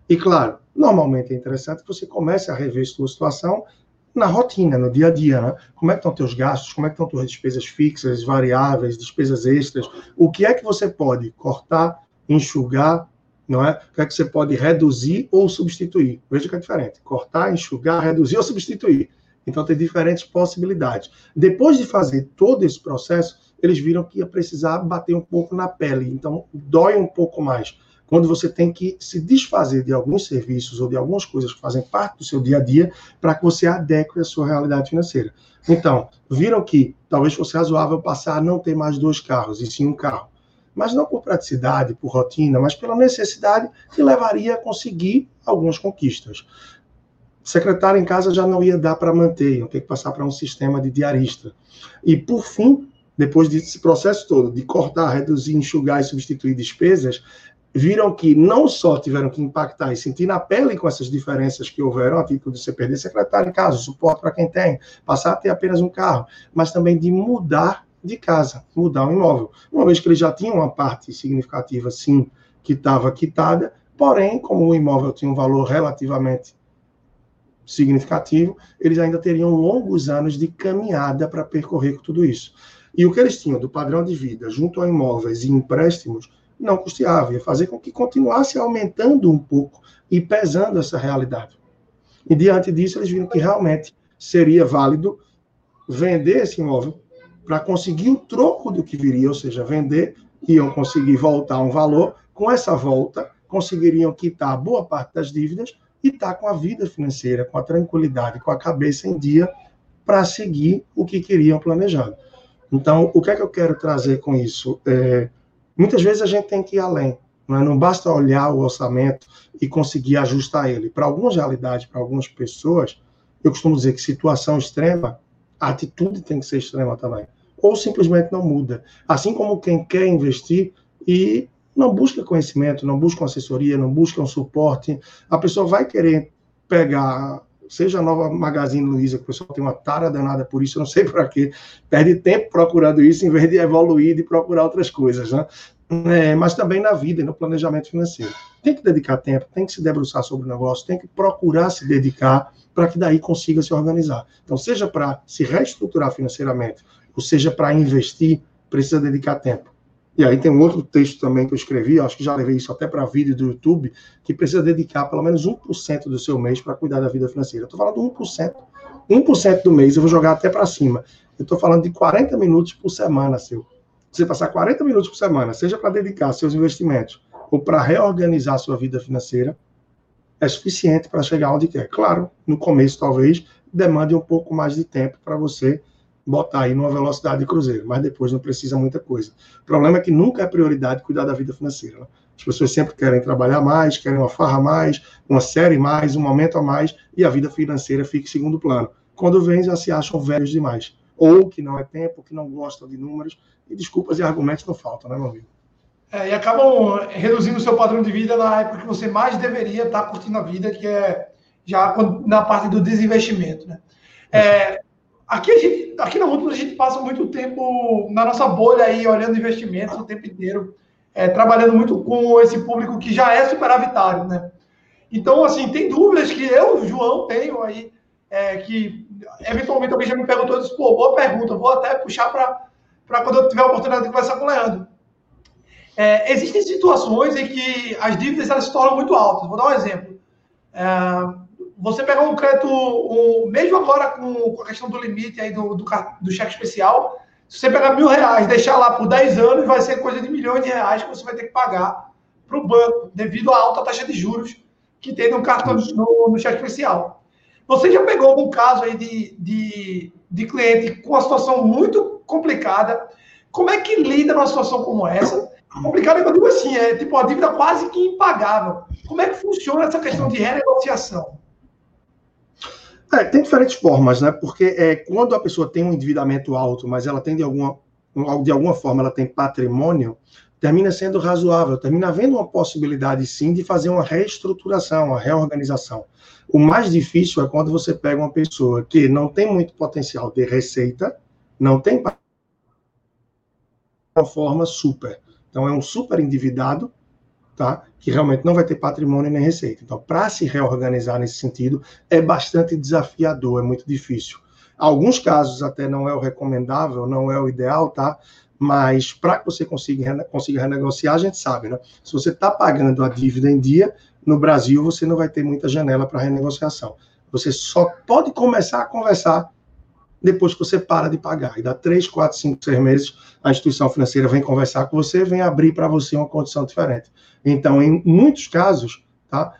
E, claro, normalmente é interessante que você comece a rever a sua situação na rotina, no dia a dia, né? Como é que estão teus gastos, como é que estão tuas despesas fixas, variáveis, despesas extras, o que é que você pode cortar, enxugar, não é? O que é que você pode reduzir ou substituir? Veja que é diferente. Cortar, enxugar, reduzir ou substituir. Então tem diferentes possibilidades. Depois de fazer todo esse processo, eles viram que ia precisar bater um pouco na pele. Então dói um pouco mais quando você tem que se desfazer de alguns serviços ou de algumas coisas que fazem parte do seu dia a dia para que você adeque a sua realidade financeira. Então, viram que talvez fosse razoável passar a não ter mais dois carros, e sim um carro. Mas não por praticidade, por rotina, mas pela necessidade que levaria a conseguir algumas conquistas. Secretário em casa já não ia dar para manter, iam ter que passar para um sistema de diarista. E, por fim, depois desse processo todo, de cortar, reduzir, enxugar e substituir despesas, viram que não só tiveram que impactar e sentir na pele com essas diferenças que houveram a título de você perder secretário em casa, suporte para quem tem, passar a ter apenas um carro, mas também de mudar de casa, mudar o imóvel. Uma vez que eles já tinham uma parte significativa, sim, que estava quitada, porém, como o imóvel tinha um valor relativamente significativo, eles ainda teriam longos anos de caminhada para percorrer com tudo isso. E o que eles tinham do padrão de vida junto a imóveis e empréstimos não custeava, ia fazer com que continuasse aumentando um pouco e pesando essa realidade. E diante disso, eles viram que realmente seria válido vender esse imóvel para conseguir o troco do que viria, ou seja, vender, iam conseguir voltar um valor, com essa volta, conseguiriam quitar boa parte das dívidas e estar tá com a vida financeira, com a tranquilidade, com a cabeça em dia para seguir o que queriam planejando. Então, o que é que eu quero trazer com isso? É, Muitas vezes a gente tem que ir além. Não, é? não basta olhar o orçamento e conseguir ajustar ele. Para algumas realidades, para algumas pessoas, eu costumo dizer que situação extrema, a atitude tem que ser extrema também. Ou simplesmente não muda. Assim como quem quer investir e não busca conhecimento, não busca assessoria, não busca um suporte, a pessoa vai querer pegar seja a nova Magazine Luiza, que o pessoal tem uma tara danada por isso, eu não sei para quê, perde tempo procurando isso em vez de evoluir e procurar outras coisas, né? É, mas também na vida no planejamento financeiro. Tem que dedicar tempo, tem que se debruçar sobre o negócio, tem que procurar se dedicar para que daí consiga se organizar. Então, seja para se reestruturar financeiramente, ou seja para investir, precisa dedicar tempo. E aí tem um outro texto também que eu escrevi, acho que já levei isso até para vídeo do YouTube, que precisa dedicar pelo menos 1% do seu mês para cuidar da vida financeira. Estou falando 1%. 1% do mês eu vou jogar até para cima. Eu estou falando de 40 minutos por semana, seu. Você passar 40 minutos por semana, seja para dedicar seus investimentos ou para reorganizar sua vida financeira, é suficiente para chegar onde quer. Claro, no começo talvez demande um pouco mais de tempo para você botar aí numa velocidade de cruzeiro, mas depois não precisa muita coisa. O problema é que nunca é prioridade cuidar da vida financeira. Né? As pessoas sempre querem trabalhar mais, querem uma farra a mais, uma série mais, um momento a mais, e a vida financeira fica em segundo plano. Quando vem, já se acham velhos demais. ou que não é tempo, que não gosta de números, e desculpas e argumentos não faltam, né, meu amigo? É, e acabam reduzindo o seu padrão de vida na época que você mais deveria estar curtindo a vida, que é já na parte do desinvestimento. Né? É, aqui, gente, aqui na Múltipla a gente passa muito tempo na nossa bolha aí, olhando investimentos o tempo inteiro, é, trabalhando muito com esse público que já é superavitário. Né? Então, assim, tem dúvidas que eu, João, tenho aí, é, que eventualmente alguém já me perguntou, eu disse, pô, boa pergunta, vou até puxar para quando eu tiver a oportunidade de conversar com o Leandro. É, existem situações em que as dívidas elas se tornam muito altas. Vou dar um exemplo. É, você pegar um crédito, um, mesmo agora com, com, a questão do limite aí do, do, do, cheque especial, se você pegar mil reais, deixar lá por 10 anos, vai ser coisa de milhões de reais que você vai ter que pagar para o banco, devido à alta taxa de juros que tem no cartão no, no cheque especial. Você já pegou algum caso aí de, de, de cliente com uma situação muito complicada? Como é que lida numa situação como essa? Complicado, eu digo assim, é tipo uma dívida quase que impagável. Como é que funciona essa questão de renegociação? É, tem diferentes formas, né? Porque é, quando a pessoa tem um endividamento alto, mas ela tem de alguma, de alguma forma, ela tem patrimônio, termina sendo razoável, termina havendo uma possibilidade, sim, de fazer uma reestruturação, uma reorganização. O mais difícil é quando você pega uma pessoa que não tem muito potencial de receita, não tem uma forma super. Então, é um super endividado, tá? que realmente não vai ter patrimônio nem receita. Então, para se reorganizar nesse sentido, é bastante desafiador, é muito difícil. Alguns casos até não é o recomendável, não é o ideal, tá? Mas para que você consiga, consiga renegociar, a gente sabe, né? Se você está pagando a dívida em dia, no Brasil você não vai ter muita janela para renegociação. Você só pode começar a conversar depois que você para de pagar. E dá três, quatro, cinco, seis meses, a instituição financeira vem conversar com você, vem abrir para você uma condição diferente. Então, em muitos casos, tá?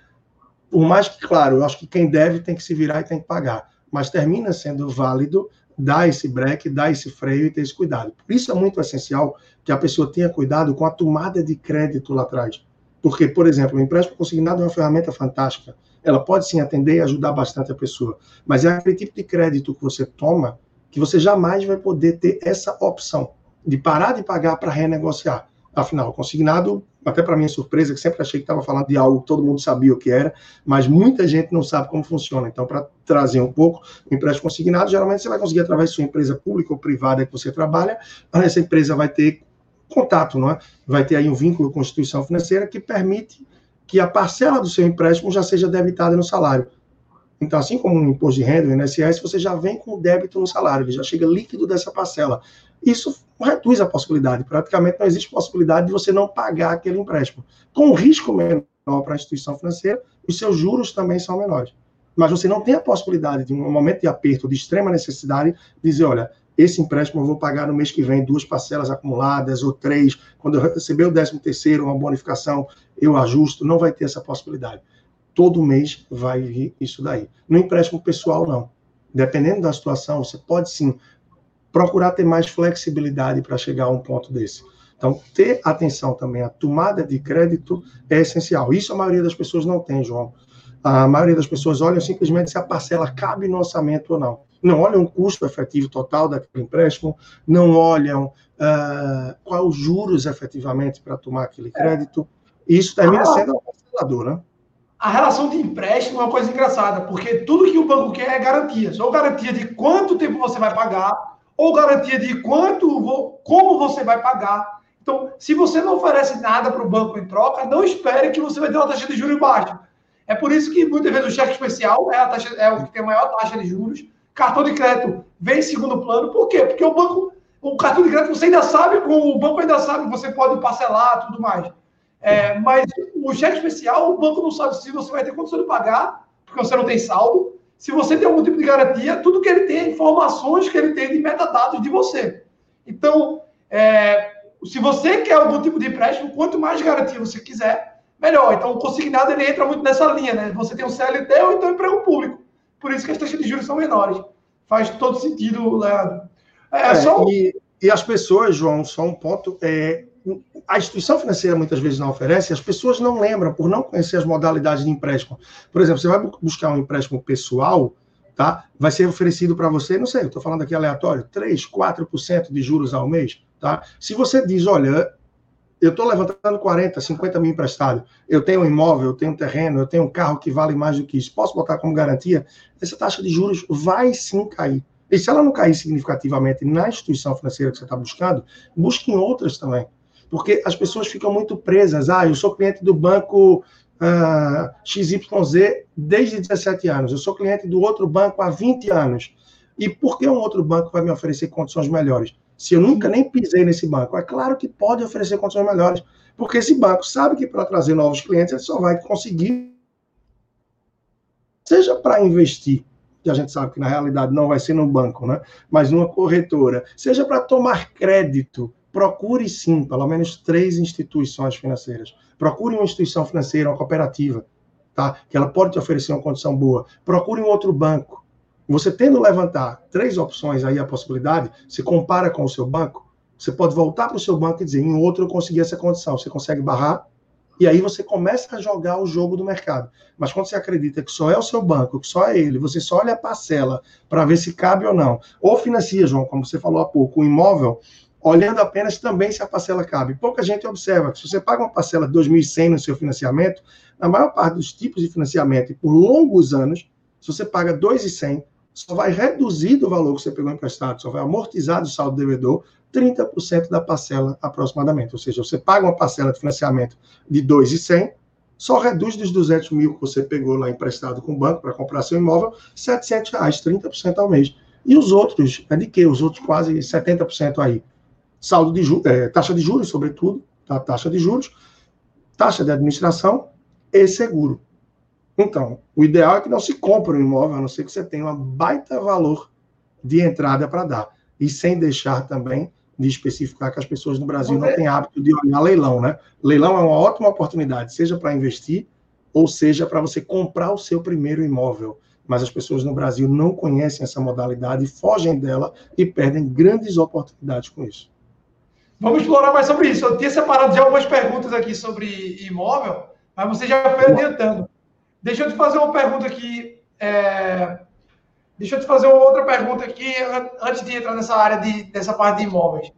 Por mais que, claro, eu acho que quem deve tem que se virar e tem que pagar, mas termina sendo válido dar esse break, dar esse freio e ter esse cuidado. Por isso é muito essencial que a pessoa tenha cuidado com a tomada de crédito lá atrás. Porque, por exemplo, o empréstimo consignado é uma ferramenta fantástica ela pode sim atender e ajudar bastante a pessoa. Mas é aquele tipo de crédito que você toma que você jamais vai poder ter essa opção de parar de pagar para renegociar. Afinal, consignado, até para minha surpresa, que sempre achei que estava falando de algo que todo mundo sabia o que era, mas muita gente não sabe como funciona. Então, para trazer um pouco, o empréstimo consignado, geralmente você vai conseguir através de sua empresa pública ou privada que você trabalha, essa empresa vai ter contato, não é? Vai ter aí um vínculo com a instituição financeira que permite que a parcela do seu empréstimo já seja debitada no salário. Então, assim como no imposto de renda, o INSS, você já vem com o débito no salário, ele já chega líquido dessa parcela. Isso reduz a possibilidade, praticamente não existe possibilidade de você não pagar aquele empréstimo. Com um risco menor para a instituição financeira, os seus juros também são menores. Mas você não tem a possibilidade, de um momento de aperto, de extrema necessidade, dizer, olha, esse empréstimo eu vou pagar no mês que vem duas parcelas acumuladas ou três. Quando eu receber o décimo terceiro, uma bonificação, eu ajusto. Não vai ter essa possibilidade. Todo mês vai vir isso daí. No empréstimo pessoal, não. Dependendo da situação, você pode sim procurar ter mais flexibilidade para chegar a um ponto desse. Então, ter atenção também à tomada de crédito é essencial. Isso a maioria das pessoas não tem, João. A maioria das pessoas olham simplesmente se a parcela cabe no orçamento ou não não olham o custo efetivo total daquele empréstimo, não olham uh, quais os juros efetivamente para tomar aquele é. crédito. Isso termina ah, sendo um parcelador, né? A relação de empréstimo é uma coisa engraçada, porque tudo que o banco quer é garantia. Ou garantia de quanto tempo você vai pagar, ou garantia de quanto, como você vai pagar. Então, se você não oferece nada para o banco em troca, não espere que você vai ter uma taxa de juros baixa. É por isso que muitas vezes o cheque especial é, taxa, é o que tem a maior taxa de juros, cartão de crédito vem em segundo plano. Por quê? Porque o banco, o cartão de crédito você ainda sabe, o banco ainda sabe que você pode parcelar tudo mais. É, mas o cheque especial, o banco não sabe se você vai ter condição de pagar, porque você não tem saldo. Se você tem algum tipo de garantia, tudo que ele tem informações que ele tem de metadados de você. Então, é, se você quer algum tipo de empréstimo, quanto mais garantia você quiser, melhor. Então, o consignado ele entra muito nessa linha, né? Você tem um CLT ou então emprego público. Por isso que as taxas de juros são menores. Faz todo sentido, Leandro. É, é, só... e, e, as pessoas, João, só um ponto. É, a instituição financeira muitas vezes não oferece, as pessoas não lembram, por não conhecer as modalidades de empréstimo. Por exemplo, você vai buscar um empréstimo pessoal, tá? Vai ser oferecido para você, não sei, estou falando aqui aleatório, 3, 4% de juros ao mês, tá? Se você diz, olha, eu estou levantando 40, 50 mil emprestado, eu tenho um imóvel, eu tenho um terreno, eu tenho um carro que vale mais do que isso, posso botar como garantia? Essa taxa de juros vai sim cair. E se ela não cair significativamente na instituição financeira que você está buscando, busque em outras também. Porque as pessoas ficam muito presas. Ah, eu sou cliente do banco ah, XYZ desde 17 anos. Eu sou cliente do outro banco há 20 anos. E por que um outro banco vai me oferecer condições melhores? Se eu nunca nem pisei nesse banco, é claro que pode oferecer condições melhores. Porque esse banco sabe que para trazer novos clientes ele só vai conseguir, seja para investir que a gente sabe que na realidade não vai ser no banco, né? mas numa corretora, seja para tomar crédito, procure sim, pelo menos três instituições financeiras. Procure uma instituição financeira, uma cooperativa, tá? que ela pode te oferecer uma condição boa. Procure um outro banco. Você tendo levantar três opções aí, a possibilidade, se compara com o seu banco, você pode voltar para o seu banco e dizer, em outro eu consegui essa condição. Você consegue barrar e aí você começa a jogar o jogo do mercado. Mas quando você acredita que só é o seu banco, que só é ele, você só olha a parcela para ver se cabe ou não. Ou financia, João, como você falou há pouco, o imóvel, olhando apenas também se a parcela cabe. Pouca gente observa que se você paga uma parcela de 2.100 no seu financiamento, na maior parte dos tipos de financiamento e por longos anos, se você paga 2.100, só vai reduzir do valor que você pegou emprestado, só vai amortizar do saldo devedor 30% da parcela aproximadamente. Ou seja, você paga uma parcela de financiamento de 2,100, só reduz dos 200 mil que você pegou lá emprestado com o banco para comprar seu imóvel, 700 reais, 30% ao mês. E os outros, é de quê? Os outros quase 70% aí. Saldo de juros, é, taxa de juros, sobretudo, tá? taxa de juros, taxa de administração e seguro. Então, o ideal é que não se compre um imóvel, a não ser que você tenha um baita valor de entrada para dar. E sem deixar também de especificar que as pessoas no Brasil não têm hábito de olhar leilão, né? Leilão é uma ótima oportunidade, seja para investir ou seja para você comprar o seu primeiro imóvel. Mas as pessoas no Brasil não conhecem essa modalidade, fogem dela e perdem grandes oportunidades com isso. Vamos explorar mais sobre isso. Eu tinha separado já algumas perguntas aqui sobre imóvel, mas você já foi adiantando. Deixa eu te fazer uma pergunta aqui. É... Deixa eu te fazer uma outra pergunta aqui, antes de entrar nessa área de, dessa parte de imóveis.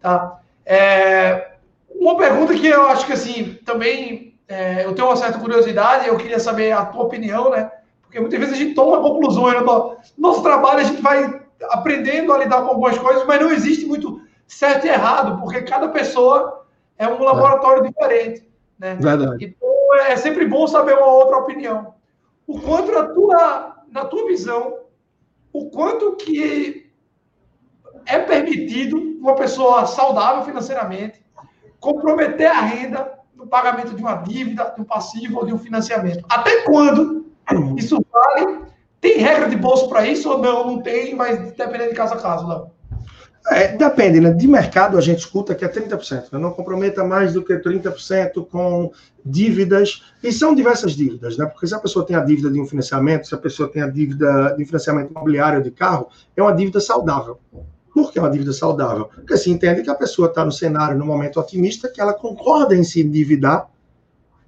Tá? É, uma pergunta que eu acho que, assim, também é, eu tenho uma certa curiosidade, eu queria saber a tua opinião, né? Porque muitas vezes a gente toma conclusões no nosso trabalho, a gente vai aprendendo a lidar com algumas coisas, mas não existe muito certo e errado, porque cada pessoa é um laboratório diferente. Né? Verdade. Então é sempre bom saber uma outra opinião. O quanto na tua, na tua visão o quanto que é permitido uma pessoa saudável financeiramente comprometer a renda no pagamento de uma dívida, de um passivo ou de um financiamento. Até quando isso vale? Tem regra de bolso para isso ou não? Não tem, vai depender de casa a caso, não. É, depende, né? De mercado a gente escuta que é 30%. Né? Não comprometa mais do que 30% com dívidas. E são diversas dívidas, né? Porque se a pessoa tem a dívida de um financiamento, se a pessoa tem a dívida de financiamento imobiliário de carro, é uma dívida saudável. Por que é uma dívida saudável? Porque se entende que a pessoa está no cenário, no momento otimista, que ela concorda em se endividar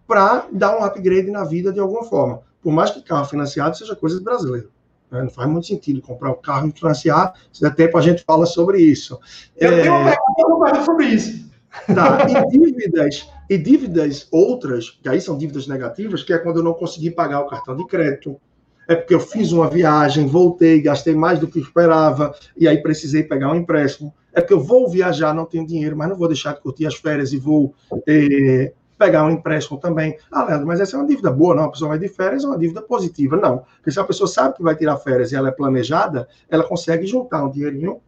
para dar um upgrade na vida de alguma forma. Por mais que carro financiado seja coisa brasileira. Né? Não faz muito sentido comprar um carro e financiar. Se der tempo, a gente fala sobre isso. Eu é... tenho uma pergunta sobre isso. Tá, e dívidas, e dívidas outras, que aí são dívidas negativas, que é quando eu não consegui pagar o cartão de crédito. É porque eu fiz uma viagem, voltei, gastei mais do que esperava, e aí precisei pegar um empréstimo. É porque eu vou viajar, não tenho dinheiro, mas não vou deixar de curtir as férias e vou eh, pegar um empréstimo também. Ah, Leandro, mas essa é uma dívida boa, não? A pessoa vai de férias, é uma dívida positiva. Não. Porque se a pessoa sabe que vai tirar férias e ela é planejada, ela consegue juntar um dinheirinho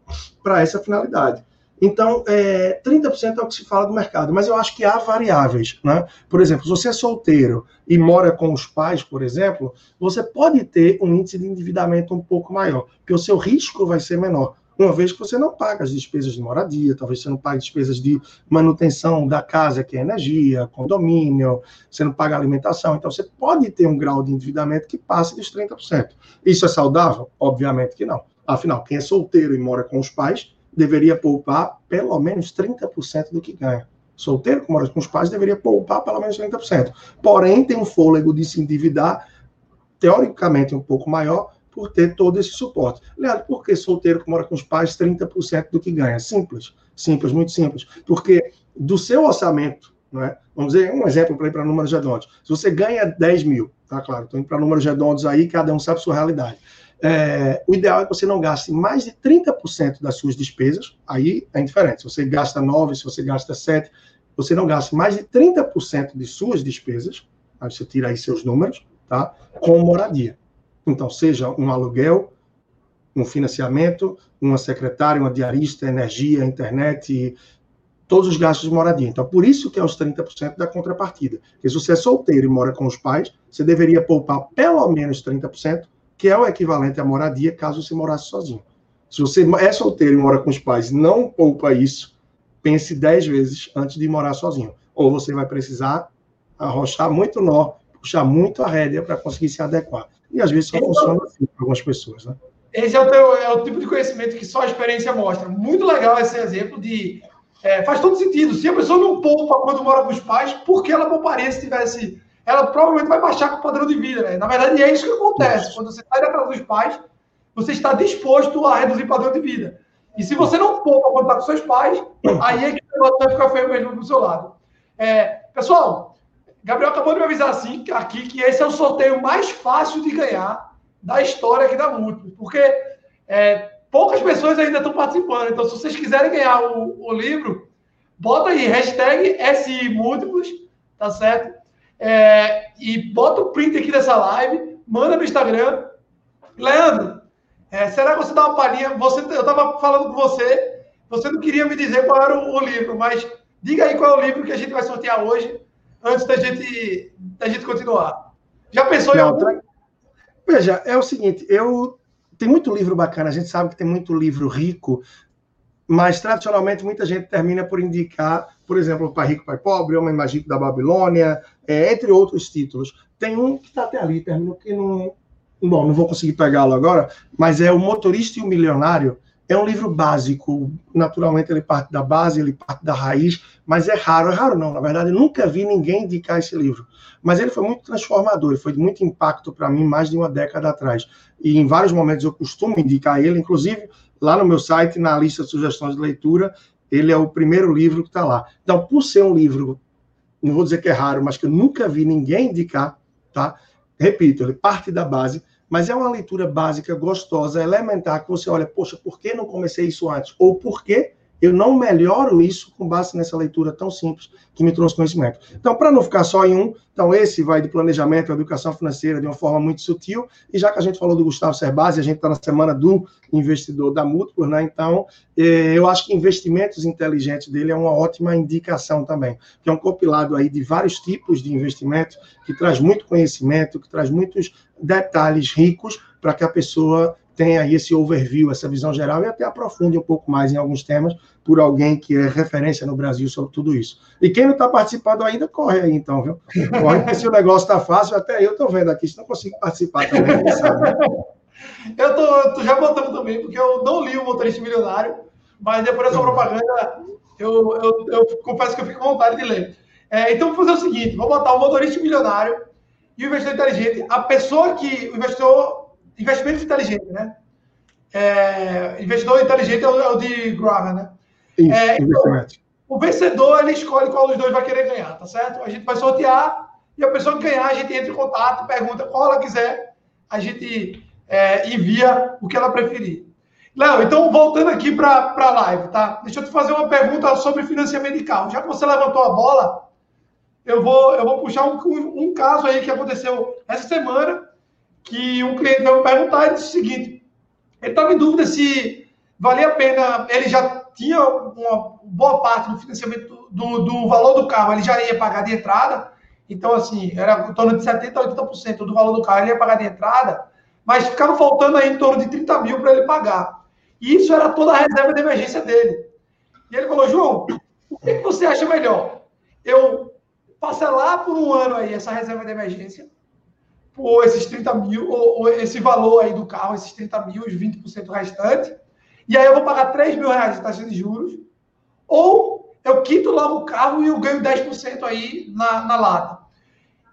para essa finalidade. Então, é, 30% é o que se fala do mercado, mas eu acho que há variáveis. Né? Por exemplo, se você é solteiro e mora com os pais, por exemplo, você pode ter um índice de endividamento um pouco maior, porque o seu risco vai ser menor uma vez que você não paga as despesas de moradia, talvez você não pague despesas de manutenção da casa, que é energia, condomínio, você não paga alimentação. Então, você pode ter um grau de endividamento que passe dos 30%. Isso é saudável? Obviamente que não. Afinal, quem é solteiro e mora com os pais deveria poupar pelo menos 30% do que ganha. Solteiro que mora com os pais deveria poupar pelo menos 30%. Porém, tem um fôlego de se endividar, teoricamente, um pouco maior, por ter todo esse suporte. Leandro, por que solteiro que mora com os pais, 30% do que ganha? Simples, simples, muito simples. Porque do seu orçamento, é? vamos dizer, um exemplo para ir para números redondos. Se você ganha 10 mil, tá claro, estou indo para números redondos aí, cada um sabe a sua realidade. É, o ideal é que você não gaste mais de 30% das suas despesas, aí é indiferente. Se você gasta 9, se você gasta 7, você não gaste mais de 30% de suas despesas, aí você tira aí seus números, tá? Com moradia. Então, seja um aluguel, um financiamento, uma secretária, uma diarista, energia, internet, todos os gastos de moradia. Então, por isso que é os 30% da contrapartida. Porque se você é solteiro e mora com os pais, você deveria poupar pelo menos 30%, que é o equivalente à moradia, caso você morasse sozinho. Se você é solteiro e mora com os pais, não poupa isso, pense 10 vezes antes de morar sozinho. Ou você vai precisar arrochar muito nó, puxar muito a rédea para conseguir se adequar. E às vezes só então, funciona assim para algumas pessoas, né? Esse é o, teu, é o, tipo de conhecimento que só a experiência mostra. Muito legal esse exemplo de. É, faz todo sentido. Se a pessoa não poupa quando mora com os pais, por que ela pouparia se tivesse. Ela provavelmente vai baixar com o padrão de vida, né? Na verdade, é isso que acontece. Quando você sai da casa dos pais, você está disposto a reduzir o padrão de vida. E se você não poupa quando está com seus pais, aí é que o negócio vai ficar feio mesmo do seu lado. É, pessoal, Gabriel acabou de me avisar assim, aqui que esse é o sorteio mais fácil de ganhar da história aqui da Múltiplos, porque é, poucas pessoas ainda estão participando. Então, se vocês quiserem ganhar o, o livro, bota aí, hashtag SI Múltiplos, tá certo? É, e bota o print aqui dessa live, manda no Instagram. Leandro, é, será que você dá uma palhinha? Você, eu estava falando com você, você não queria me dizer qual era o, o livro, mas diga aí qual é o livro que a gente vai sortear hoje antes da gente, da gente continuar. Já pensou Não, em algum? Tá... Veja, é o seguinte, eu tem muito livro bacana, a gente sabe que tem muito livro rico, mas tradicionalmente muita gente termina por indicar, por exemplo, Pai Rico, Pai Pobre, Homem Mágico da Babilônia, é, entre outros títulos. Tem um que está até ali, termino que não. Bom, não vou conseguir pegá-lo agora, mas é O Motorista e o Milionário, é um livro básico, naturalmente ele parte da base, ele parte da raiz, mas é raro, é raro não, na verdade, eu nunca vi ninguém indicar esse livro. Mas ele foi muito transformador, ele foi de muito impacto para mim mais de uma década atrás. E em vários momentos eu costumo indicar ele, inclusive lá no meu site, na lista de sugestões de leitura, ele é o primeiro livro que está lá. Então, por ser um livro, não vou dizer que é raro, mas que eu nunca vi ninguém indicar, tá? Repito, ele parte da base, mas é uma leitura básica, gostosa, elementar, que você olha, poxa, por que não comecei isso antes? Ou por que eu não melhoro isso com base nessa leitura tão simples que me trouxe conhecimento. Então, para não ficar só em um, então esse vai de planejamento, educação financeira de uma forma muito sutil, e já que a gente falou do Gustavo Cerbasi, a gente está na semana do investidor da Múltiplos, né? Então, eh, eu acho que investimentos inteligentes dele é uma ótima indicação também, que é um compilado aí de vários tipos de investimentos, que traz muito conhecimento, que traz muitos detalhes ricos para que a pessoa tenha esse overview, essa visão geral e até aprofunde um pouco mais em alguns temas por alguém que é referência no Brasil sobre tudo isso. E quem não está participando ainda, corre aí então, viu? Corre, se o negócio está fácil, até eu estou vendo aqui, se não consigo participar também, sabe? Eu tô, tô, já botando também, porque eu não li o Motorista Milionário, mas depois dessa propaganda, eu, eu, eu confesso que eu fico com vontade de ler. É, então, vou fazer o seguinte, vou botar o Motorista Milionário e o Investidor Inteligente. A pessoa que, o investidor investimento inteligente, né? É, investidor inteligente é o, é o de Graham, né? Isso, é, então, o vencedor, ele escolhe qual dos dois vai querer ganhar, tá certo? A gente vai sortear e a pessoa que ganhar, a gente entra em contato, pergunta qual ela quiser, a gente é, envia o que ela preferir. Léo, então voltando aqui para a live, tá? Deixa eu te fazer uma pergunta sobre financiamento de carro. Já que você levantou a bola, eu vou, eu vou puxar um, um caso aí que aconteceu essa semana que um cliente veio me perguntar e disse o seguinte: ele estava em dúvida se valia a pena, ele já tinha uma boa parte do financiamento do, do valor do carro, ele já ia pagar de entrada, então, assim, era em torno de 70% a 80% do valor do carro, ele ia pagar de entrada, mas ficava faltando aí em torno de 30 mil para ele pagar. E isso era toda a reserva de emergência dele. E ele falou, João, o que, você acha melhor? Eu parcelar por um ano aí essa reserva de emergência, ou esses 30 mil, ou, ou, esse valor aí do carro, esses 30 mil, os 20% restante, e aí eu vou pagar 3 mil reais de taxa de juros, ou eu quito logo o carro e eu ganho 10% aí na, na lata.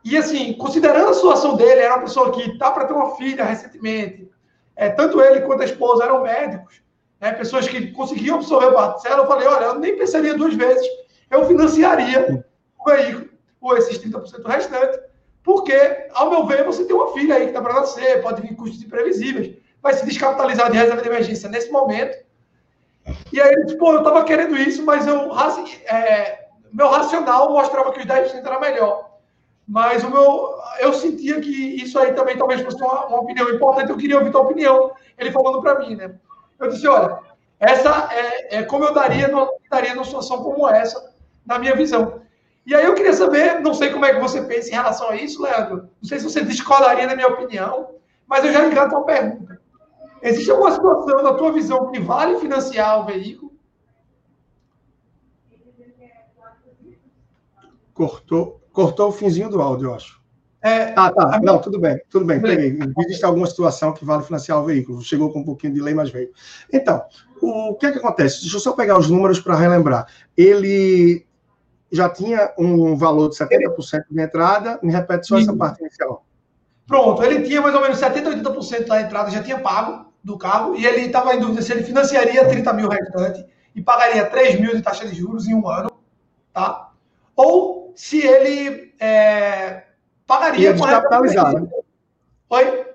E assim, considerando a situação dele, era uma pessoa que tá para ter uma filha recentemente, é, tanto ele quanto a esposa eram médicos, né, pessoas que conseguiam absorver a parcela, eu falei, olha, eu nem pensaria duas vezes, eu financiaria o veículo, ou esses 30% restante, porque, ao meu ver, você tem uma filha aí que está para nascer, pode vir custos imprevisíveis, vai se descapitalizar de reserva de emergência nesse momento. E aí, pô, eu estava querendo isso, mas eu, é, meu racional mostrava que os 10% era melhor. Mas o meu, eu sentia que isso aí também talvez fosse uma, uma opinião importante. Eu queria ouvir tua opinião. Ele falando para mim, né? Eu disse, olha, essa é, é como eu daria, daria numa situação como essa, na minha visão. E aí eu queria saber, não sei como é que você pensa em relação a isso, Leandro. Não sei se você discordaria da minha opinião, mas eu já encanto uma pergunta. Existe alguma situação, na tua visão, que vale financiar o veículo? Cortou, cortou o finzinho do áudio, eu acho. É, ah, tá. Não, tudo bem, tudo bem, peguei. Existe alguma situação que vale financiar o veículo. Chegou com um pouquinho de lei, mas veio. Então, o que é que acontece? Deixa eu só pegar os números para relembrar. Ele já tinha um valor de 70% de entrada, me repete só Sim. essa parte inicial. Pronto, ele tinha mais ou menos 70%, 80% da entrada, já tinha pago do carro, e ele estava em dúvida se ele financiaria 30 mil restante e pagaria 3 mil de taxa de juros em um ano, tá? Ou se ele é, pagaria... Ia descapitalizar, né? Oi?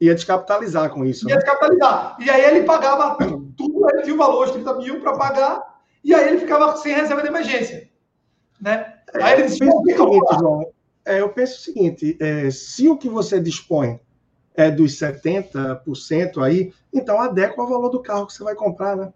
Ia descapitalizar com isso. Ia né? descapitalizar. E aí ele pagava tudo, ele tinha o valor de 30 mil para pagar, e aí ele ficava sem reserva de emergência. Né? Aí ele eu penso o seguinte, João, é, eu penso o seguinte, é, se o que você dispõe é dos 70% aí, então adequa ao valor do carro que você vai comprar, né?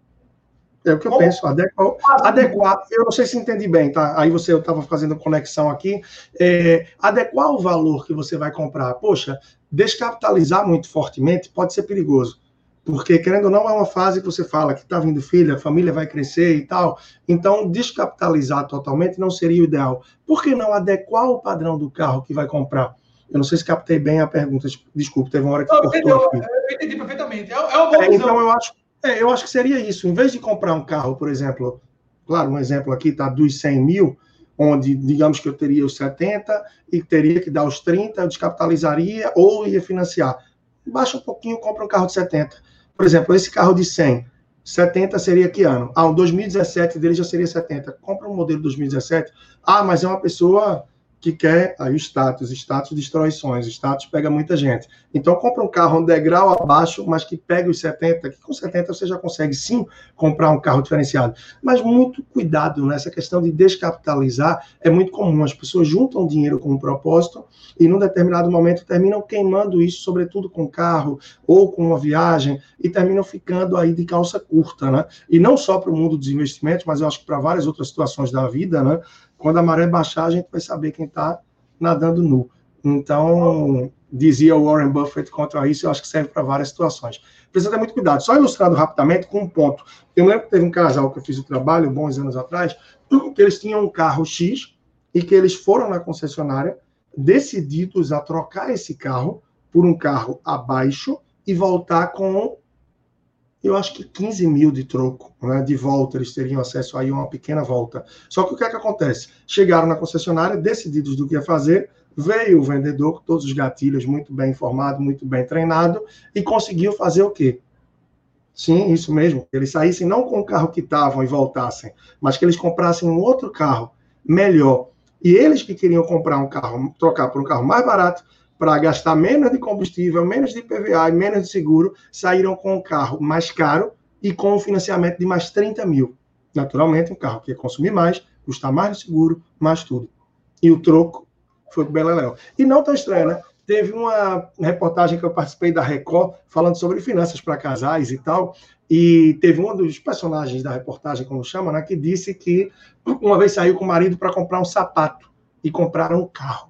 É o que eu Como? penso, adequar, adequar, eu não sei se entendi bem, tá? Aí você, eu estava fazendo conexão aqui, é, adequar o valor que você vai comprar. Poxa, descapitalizar muito fortemente pode ser perigoso. Porque, querendo ou não, é uma fase que você fala que está vindo filha, a família vai crescer e tal. Então, descapitalizar totalmente não seria o ideal. Por que não adequar o padrão do carro que vai comprar? Eu não sei se captei bem a pergunta. Desculpe, teve uma hora que não, cortou eu. Eu entendi perfeitamente. É, é uma boa é, Então, eu acho, é, eu acho que seria isso. Em vez de comprar um carro, por exemplo, claro, um exemplo aqui está dos 100 mil, onde, digamos que eu teria os 70 e teria que dar os 30, eu descapitalizaria ou ia financiar. Baixa um pouquinho, compra um carro de 70 por exemplo, esse carro de 100, 70 seria que ano? Ah, o 2017 dele já seria 70. Compra um modelo 2017. Ah, mas é uma pessoa que quer aí o status, status destrói sonhos, status pega muita gente. Então compra um carro um degrau abaixo, mas que pegue os 70, que com 70 você já consegue sim comprar um carro diferenciado. Mas muito cuidado nessa questão de descapitalizar, é muito comum, as pessoas juntam dinheiro com um propósito e num determinado momento terminam queimando isso, sobretudo com carro ou com uma viagem, e terminam ficando aí de calça curta, né? E não só para o mundo dos investimentos, mas eu acho que para várias outras situações da vida, né? Quando a maré baixar, a gente vai saber quem está nadando nu. Então, dizia o Warren Buffett contra isso, eu acho que serve para várias situações. Precisa ter muito cuidado. Só ilustrando rapidamente com um ponto. Eu lembro que teve um casal que eu fiz o trabalho, bons anos atrás, que eles tinham um carro X e que eles foram na concessionária decididos a trocar esse carro por um carro abaixo e voltar com eu acho que 15 mil de troco, né, de volta, eles teriam acesso aí a uma pequena volta. Só que o que é que acontece? Chegaram na concessionária, decididos do que ia fazer, veio o vendedor com todos os gatilhos, muito bem informado, muito bem treinado, e conseguiu fazer o quê? Sim, isso mesmo. Eles saíssem não com o carro que estavam e voltassem, mas que eles comprassem um outro carro melhor. E eles que queriam comprar um carro, trocar por um carro mais barato, para gastar menos de combustível, menos de PVA e menos de seguro, saíram com um carro mais caro e com um financiamento de mais 30 mil. Naturalmente, um carro que ia consumir mais, custar mais de seguro, mais tudo. E o troco foi o Beleléu. E não tão estranho, né? Teve uma reportagem que eu participei da Record, falando sobre finanças para casais e tal, e teve um dos personagens da reportagem, como chama, né, que disse que uma vez saiu com o marido para comprar um sapato e compraram um carro.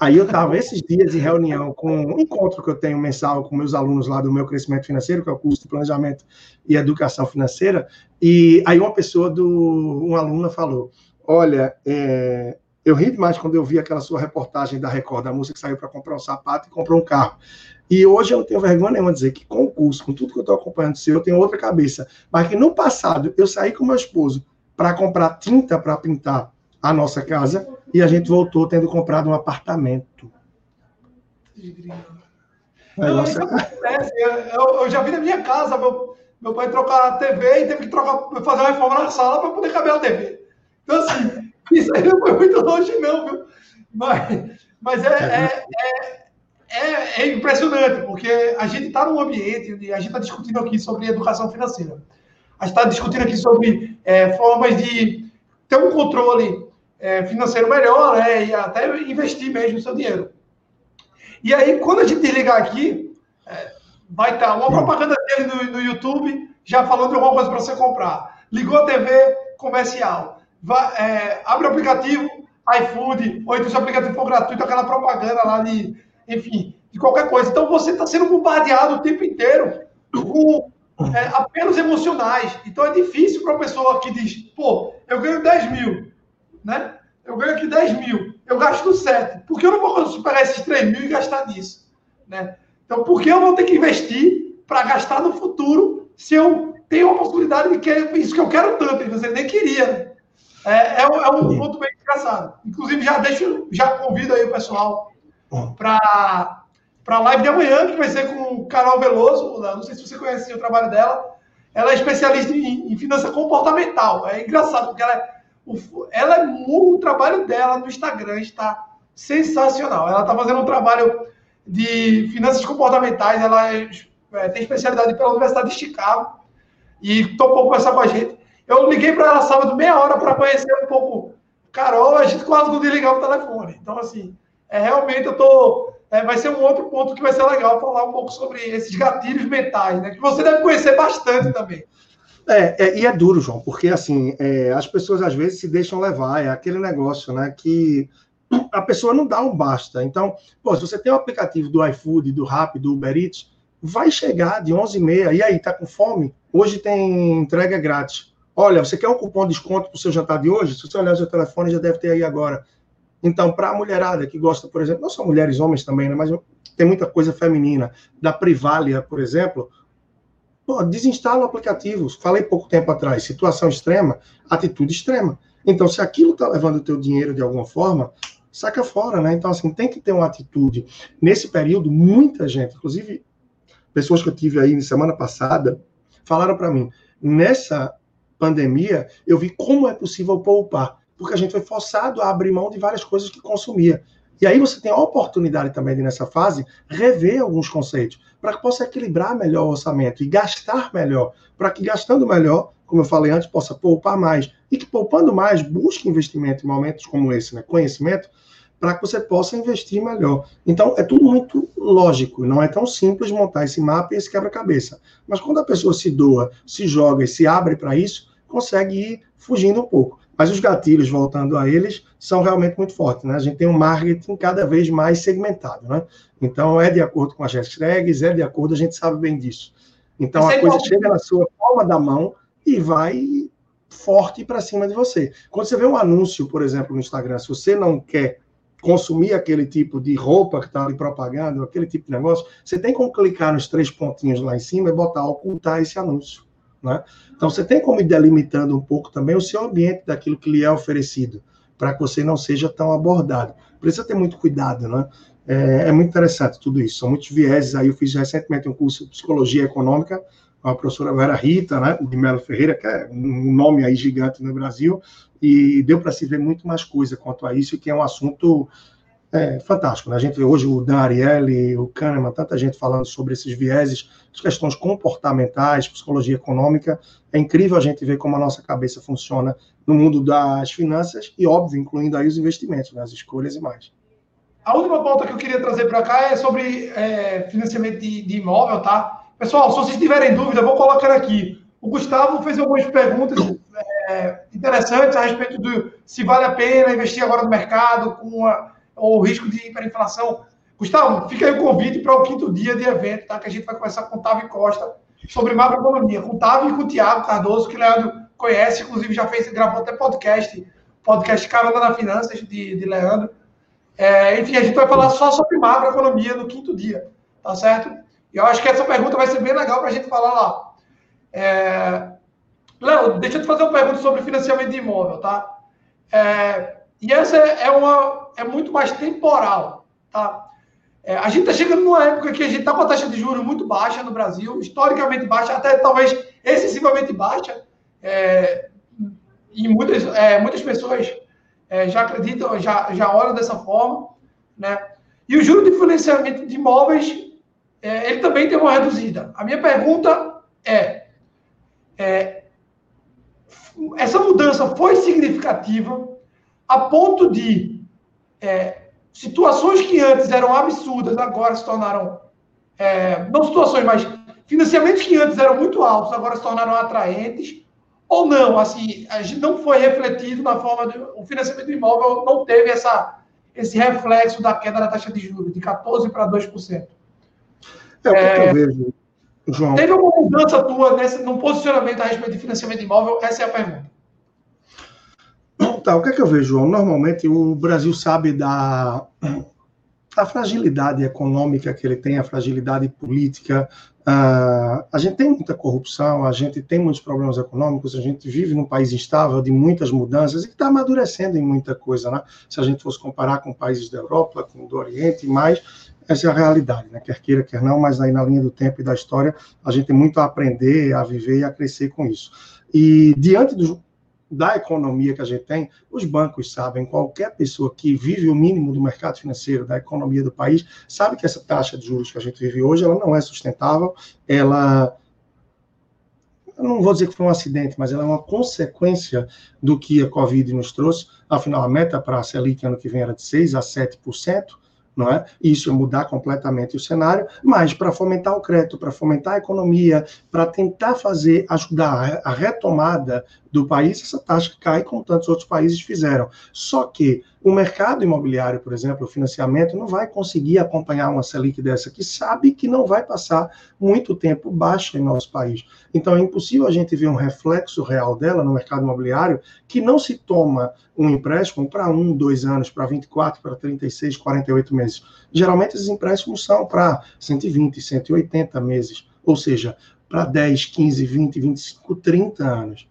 Aí eu estava esses dias em reunião com um encontro que eu tenho mensal com meus alunos lá do meu crescimento financeiro, que é o curso de planejamento e educação financeira, e aí uma pessoa do um aluna falou: Olha, é, eu ri demais quando eu vi aquela sua reportagem da Record, da música que saiu para comprar um sapato e comprou um carro. E hoje eu não tenho vergonha nenhuma de dizer que com o curso, com tudo que eu estou acompanhando seu, eu tenho outra cabeça. Mas que no passado eu saí com meu esposo para comprar tinta para pintar a nossa casa e a gente voltou tendo comprado um apartamento. Não, isso acontece. Eu, eu, já vi na minha casa, meu, meu pai trocar a TV e teve que trocar, fazer uma reforma na sala para poder caber a TV. Então, assim, isso aí não foi muito longe, não, viu? Mas, mas é, é, é, é, é impressionante, porque a gente está num ambiente e a gente está discutindo aqui sobre educação financeira. A gente está discutindo aqui sobre é, formas de ter um controle é, financeiro melhor né, e até investir mesmo o seu dinheiro. E aí, quando a gente desligar aqui, é, vai estar uma propaganda dele no, no YouTube já falando de alguma coisa para você comprar. Ligou a TV comercial. Vai, é, abre o aplicativo iFood, ou então se o aplicativo for gratuito, aquela propaganda lá de, enfim, de qualquer coisa. Então você está sendo bombardeado o tempo inteiro com é, apelos emocionais. Então é difícil para uma pessoa que diz, pô, eu ganho 10 mil, né? Eu ganho aqui 10 mil, eu gasto 7. Por que eu não vou pegar esses 3 mil e gastar nisso? Né? Então, por que eu vou ter que investir para gastar no futuro se eu tenho a possibilidade de que isso que eu quero tanto, você nem queria? É, é, um, é um ponto bem engraçado. Inclusive, já deixo, já convido aí o pessoal para para a live de amanhã, que vai ser com Carol Veloso. Não sei se você conhece o trabalho dela. Ela é especialista em, em finança comportamental. É engraçado, porque ela é, o, ela é o trabalho dela no Instagram está sensacional. Ela está fazendo um trabalho de finanças comportamentais. Ela é, é, tem especialidade pela Universidade de Chicago e topou conversar com a gente. Eu liguei para ela sábado meia hora para conhecer um pouco Carol. A gente quase não desligava o telefone. Então, assim, é, realmente eu tô. É, vai ser um outro ponto que vai ser legal falar um pouco sobre esses gatilhos mentais, né? Que você deve conhecer bastante também. É, é, e é duro, João, porque assim, é, as pessoas às vezes se deixam levar, é aquele negócio, né, que a pessoa não dá um basta. Então, pô, se você tem o um aplicativo do iFood, do Rappi, do Uber Eats, vai chegar de 11h30, e aí, tá com fome? Hoje tem entrega grátis. Olha, você quer um cupom de desconto para o seu jantar de hoje? Se você olhar o seu telefone, já deve ter aí agora. Então, para a mulherada que gosta, por exemplo, não só mulheres, homens também, né, mas tem muita coisa feminina, da Privalia, por exemplo, pô, desinstala o aplicativo. Falei pouco tempo atrás, situação extrema, atitude extrema. Então, se aquilo está levando o teu dinheiro de alguma forma, saca fora, né? Então, assim, tem que ter uma atitude. Nesse período, muita gente, inclusive pessoas que eu tive aí na semana passada, falaram para mim, nessa pandemia, eu vi como é possível poupar porque a gente foi forçado a abrir mão de várias coisas que consumia. E aí você tem a oportunidade também de, nessa fase, rever alguns conceitos, para que possa equilibrar melhor o orçamento e gastar melhor, para que gastando melhor, como eu falei antes, possa poupar mais. E que poupando mais, busque investimento em momentos como esse, né? conhecimento, para que você possa investir melhor. Então, é tudo muito lógico, não é tão simples montar esse mapa e esse quebra-cabeça. Mas quando a pessoa se doa, se joga e se abre para isso, consegue ir fugindo um pouco. Mas os gatilhos, voltando a eles, são realmente muito fortes. Né? A gente tem um marketing cada vez mais segmentado. Né? Então, é de acordo com as hashtags, é de acordo, a gente sabe bem disso. Então, a coisa chega na sua palma da mão e vai forte para cima de você. Quando você vê um anúncio, por exemplo, no Instagram, se você não quer consumir aquele tipo de roupa que está ali propagando, aquele tipo de negócio, você tem como clicar nos três pontinhos lá em cima e botar ocultar esse anúncio. Né? Então, você tem como ir delimitando um pouco também o seu ambiente daquilo que lhe é oferecido, para que você não seja tão abordado. Precisa ter muito cuidado, né? É, é, muito interessante tudo isso. São muitos vieses aí. Eu fiz recentemente um curso de psicologia econômica com a professora Vera Rita, né, de Melo Ferreira, que é um nome aí gigante no Brasil, e deu para se ver muito mais coisa quanto a isso, que é um assunto é fantástico. Né? A gente vê hoje o Dan Ariely, o Kahneman, tanta gente falando sobre esses vieses, as questões comportamentais, psicologia econômica. É incrível a gente ver como a nossa cabeça funciona no mundo das finanças e, óbvio, incluindo aí os investimentos, né? as escolhas e mais. A última pauta que eu queria trazer para cá é sobre é, financiamento de, de, imóvel, tá? Pessoal, se vocês tiverem dúvida, vou colocar aqui. O Gustavo fez algumas perguntas é, interessantes a respeito do se vale a pena investir agora no mercado com a ou risco de hiperinflação. Gustavo, fica aí o convite para o quinto dia de evento, tá? Que a gente vai conversar com o Távio Costa sobre macroeconomia, com o Távio e com o Tiago Cardoso, que o Leandro conhece, inclusive já fez, gravou até podcast, podcast Carona na Finanças, de, de Leandro. É, enfim, a gente vai falar só sobre macroeconomia no quinto dia, tá certo? E eu acho que essa pergunta vai ser bem legal para a gente falar lá. É... Léo, deixa eu te fazer uma pergunta sobre financiamento de imóvel, tá? É... E essa é uma é muito mais temporal, tá? É, a gente está chegando numa época que a gente está com a taxa de juros muito baixa no Brasil, historicamente baixa, até talvez excessivamente baixa. É, e muitas, é, muitas pessoas é, já acreditam, já, já olham dessa forma. Né? E o juro de financiamento de imóveis, é, ele também tem uma reduzida. A minha pergunta é, é essa mudança foi significativa a ponto de é, situações que antes eram absurdas, agora se tornaram. É, não situações, mas financiamentos que antes eram muito altos, agora se tornaram atraentes, ou não? Assim, a gente não foi refletido na forma. De, o financiamento do imóvel não teve essa, esse reflexo da queda da taxa de juros, de 14% para 2%. É o que é, eu vejo, João. Teve alguma mudança tua nesse, no posicionamento a respeito de financiamento de imóvel? Essa é a pergunta. Tá, o que é que eu vejo, João? Normalmente o Brasil sabe da a fragilidade econômica que ele tem, a fragilidade política. Uh, a gente tem muita corrupção, a gente tem muitos problemas econômicos, a gente vive num país instável, de muitas mudanças, e que está amadurecendo em muita coisa, né? Se a gente fosse comparar com países da Europa, com do Oriente, mais, essa é a realidade, né? Quer queira, quer não, mas aí na linha do tempo e da história, a gente tem muito a aprender, a viver e a crescer com isso. E diante do, da economia que a gente tem, os bancos sabem, qualquer pessoa que vive o mínimo do mercado financeiro, da economia do país, sabe que essa taxa de juros que a gente vive hoje, ela não é sustentável, ela eu não vou dizer que foi um acidente, mas ela é uma consequência do que a Covid nos trouxe. Afinal, a meta para a Selic ano que vem era de 6% a 7%, não é? Isso é mudar completamente o cenário, mas para fomentar o crédito, para fomentar a economia, para tentar fazer, ajudar a retomada do país, essa taxa cai como tantos outros países fizeram. Só que o mercado imobiliário, por exemplo, o financiamento, não vai conseguir acompanhar uma Selic dessa, que sabe que não vai passar muito tempo baixa em nosso país. Então é impossível a gente ver um reflexo real dela no mercado imobiliário que não se toma um empréstimo para um, dois anos, para 24, para 36, 48 meses. Geralmente esses empréstimos são para 120, 180 meses, ou seja, para 10, 15, 20, 25, 30 anos.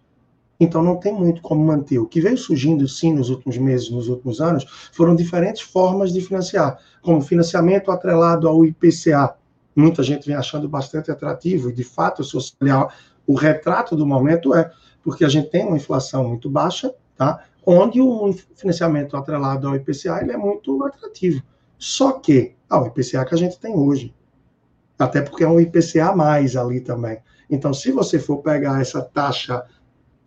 Então não tem muito como manter. O que veio surgindo sim nos últimos meses, nos últimos anos, foram diferentes formas de financiar, como financiamento atrelado ao IPCA. Muita gente vem achando bastante atrativo, e de fato, se você olhar o retrato do momento é porque a gente tem uma inflação muito baixa, tá? onde o financiamento atrelado ao IPCA ele é muito atrativo. Só que, ah, o IPCA que a gente tem hoje, até porque é um IPCA mais ali também. Então, se você for pegar essa taxa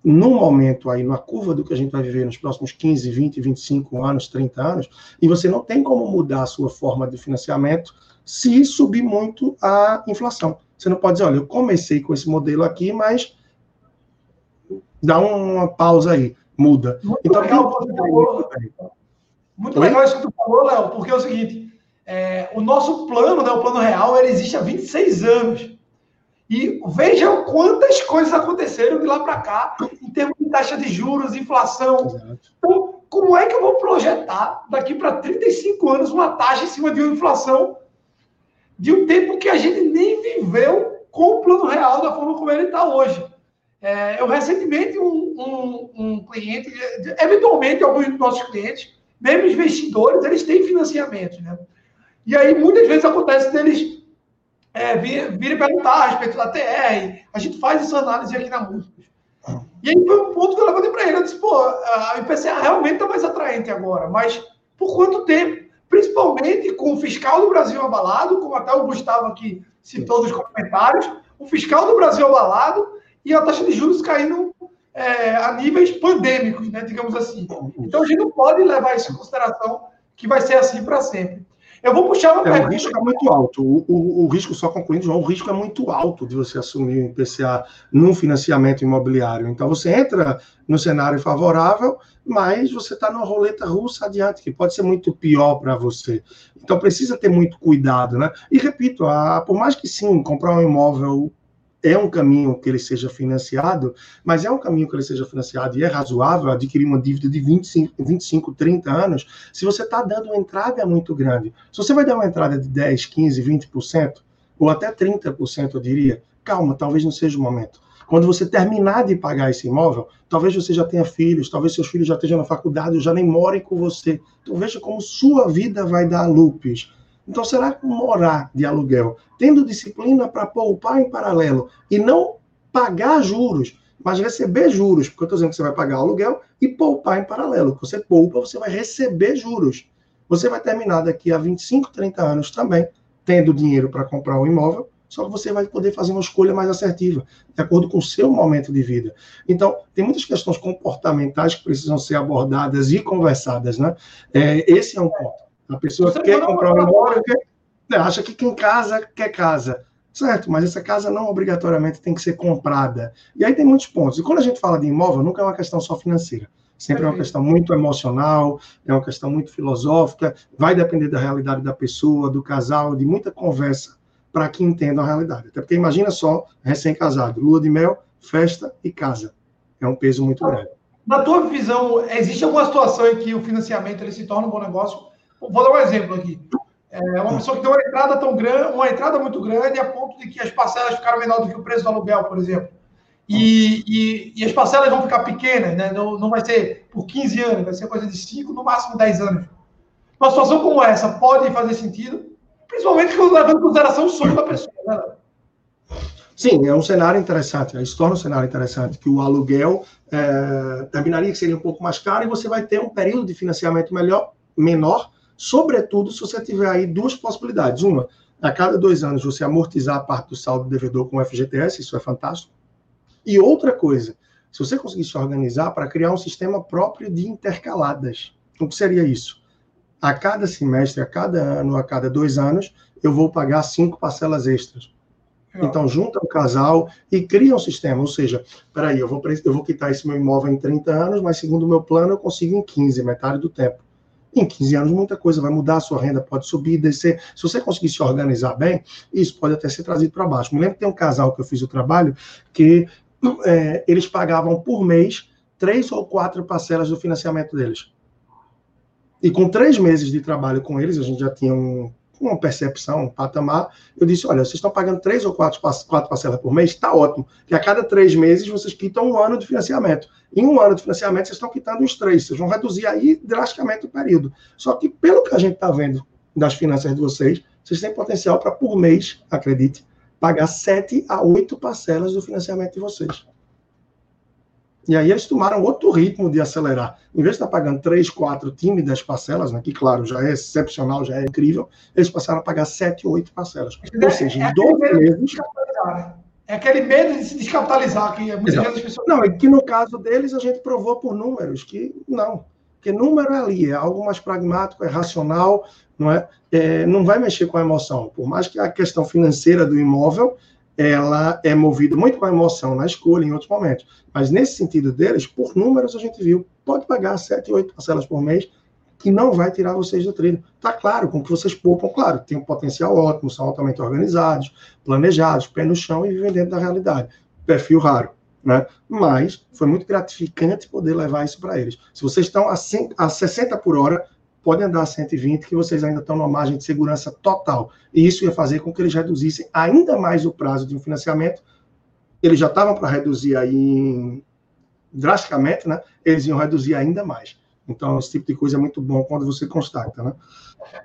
no momento aí, na curva do que a gente vai viver nos próximos 15, 20, 25 anos, 30 anos, e você não tem como mudar a sua forma de financiamento se subir muito a inflação. Você não pode dizer, olha, eu comecei com esse modelo aqui, mas dá uma pausa aí, muda. Muito então, legal, muito legal isso que tu falou, Léo, porque é o seguinte, é, o nosso plano, né, o plano real, ele existe há 26 anos. E vejam quantas coisas aconteceram de lá para cá, em termos de taxa de juros, inflação. Então, como é que eu vou projetar daqui para 35 anos uma taxa em cima de uma inflação de um tempo que a gente nem viveu com o plano real da forma como ele está hoje? É, eu recentemente, um, um, um, cliente, eventualmente alguns dos nossos clientes, mesmo investidores, eles têm financiamento, né? E aí muitas vezes acontece deles é, vir, vir perguntar a respeito da TR. A gente faz essa análise aqui na Múltiplos. E aí foi um ponto que eu levantei para ele. Eu disse, pô, a IPCA realmente está mais atraente agora, mas por quanto tempo? Principalmente com o fiscal do Brasil abalado, como até o Gustavo aqui citou nos comentários, o fiscal do Brasil abalado e a taxa de juros caindo é, a níveis pandêmicos, né, digamos assim. Então a gente não pode levar isso em consideração que vai ser assim para sempre. Eu vou puxar uma é, pergunta. O risco é muito alto. O, o, o, risco, só concluindo, João, o risco é muito alto de você assumir um IPCA num financiamento imobiliário. Então, você entra no cenário favorável, mas você está numa roleta russa adiante, que pode ser muito pior para você. Então, precisa ter muito cuidado, né? E repito, a, por mais que sim, comprar um imóvel é um caminho que ele seja financiado, mas é um caminho que ele seja financiado e é razoável adquirir uma dívida de 25, 25 30 anos, se você está dando uma entrada muito grande. Se você vai dar uma entrada de 10, 15, 20%, ou até 30%, eu diria, calma, talvez não seja o momento. Quando você terminar de pagar esse imóvel, talvez você já tenha filhos, talvez seus filhos já estejam na faculdade, já nem morem com você. Então veja como sua vida vai dar loops Então, será que morar de aluguel, tendo disciplina para poupar em paralelo e não pagar juros, mas receber juros, porque eu estou dizendo que você vai pagar aluguel e poupar em paralelo. Você poupa, você vai receber juros. Você vai terminar daqui a 25, 30 anos também, tendo dinheiro para comprar um imóvel, só que você vai poder fazer uma escolha mais assertiva, de acordo com o seu momento de vida. Então, tem muitas questões comportamentais que precisam ser abordadas e conversadas, né? É, esse é um ponto. A pessoa quer comprar um imóvel, quer, acha que quem casa quer casa. Certo, mas essa casa não obrigatoriamente tem que ser comprada. E aí tem muitos pontos. E quando a gente fala de imóvel, nunca é uma questão só financeira. Sempre é uma questão muito emocional, é uma questão muito filosófica, vai depender da realidade da pessoa, do casal, de muita conversa para que entendam a realidade. Até porque imagina só, recém-casado, lua de mel, festa e casa. É um peso muito grande. Na tua visão, existe alguma situação em que o financiamento ele se torna um bom negócio? Vou dar um exemplo aqui. É uma pessoa que tem uma entrada tão grande, uma entrada muito grande, a ponto de que as parcelas ficaram menores do que o preço do aluguel, por exemplo. E, e, e, as parcelas vão ficar pequenas, né? não, não vai ser por 15 anos, vai ser coisa de 5, no máximo 10 anos. Uma situação como essa pode fazer sentido, principalmente levando em consideração o sonho da pessoa. Né? Sim, é um cenário interessante, isso torna um cenário interessante, que o aluguel é, terminaria que seria um pouco mais caro e você vai ter um período de financiamento melhor, menor, Sobretudo se você tiver aí duas possibilidades. Uma, a cada dois anos você amortizar a parte do saldo do devedor com o FGTS, isso é fantástico. E outra coisa, se você conseguir se organizar para criar um sistema próprio de intercaladas. O que seria isso? A cada semestre, a cada ano, a cada dois anos, eu vou pagar cinco parcelas extras. Então, junta o casal e cria um sistema. Ou seja, peraí, eu vou, eu vou quitar esse meu imóvel em 30 anos, mas segundo o meu plano, eu consigo em 15, metade do tempo. Em 15 anos, muita coisa vai mudar, sua renda pode subir, descer. Se você conseguir se organizar bem, isso pode até ser trazido para baixo. Me lembro que tem um casal que eu fiz o trabalho que é, eles pagavam por mês três ou quatro parcelas do financiamento deles. E com três meses de trabalho com eles, a gente já tinha um, uma percepção, um patamar, eu disse, olha, vocês estão pagando três ou quatro, quatro parcelas por mês, está ótimo, que a cada três meses vocês quitam um ano de financiamento. Em um ano de financiamento, vocês estão quitando os três, vocês vão reduzir aí drasticamente o período. Só que, pelo que a gente está vendo das finanças de vocês, vocês têm potencial para, por mês, acredite, pagar sete a oito parcelas do financiamento de vocês. E aí eles tomaram outro ritmo de acelerar. Em vez de estar pagando três, quatro tímidas parcelas, né, que claro, já é excepcional, já é incrível, eles passaram a pagar sete, oito parcelas. Ou seja, em é dois meses. Né? É aquele medo de se descapitalizar que muitas vezes as pessoas. Não, é que no caso deles a gente provou por números que não. Porque número é ali, é algo mais pragmático, é racional, não é? é não vai mexer com a emoção. Por mais que a questão financeira do imóvel ela é movida muito com a emoção na escolha em outros momentos. Mas nesse sentido deles, por números a gente viu, pode pagar 7, 8 parcelas por mês, que não vai tirar vocês do trilho. Tá claro, com que vocês poupam, claro, tem um potencial ótimo, são altamente organizados, planejados, pé no chão e vivem dentro da realidade. Perfil raro. Né? Mas foi muito gratificante poder levar isso para eles. Se vocês estão a, 100, a 60 por hora, podem andar a 120, que vocês ainda estão numa margem de segurança total. E isso ia fazer com que eles reduzissem ainda mais o prazo de um financiamento. Eles já estavam para reduzir aí drasticamente, né? Eles iam reduzir ainda mais. Então, esse tipo de coisa é muito bom quando você constata, né?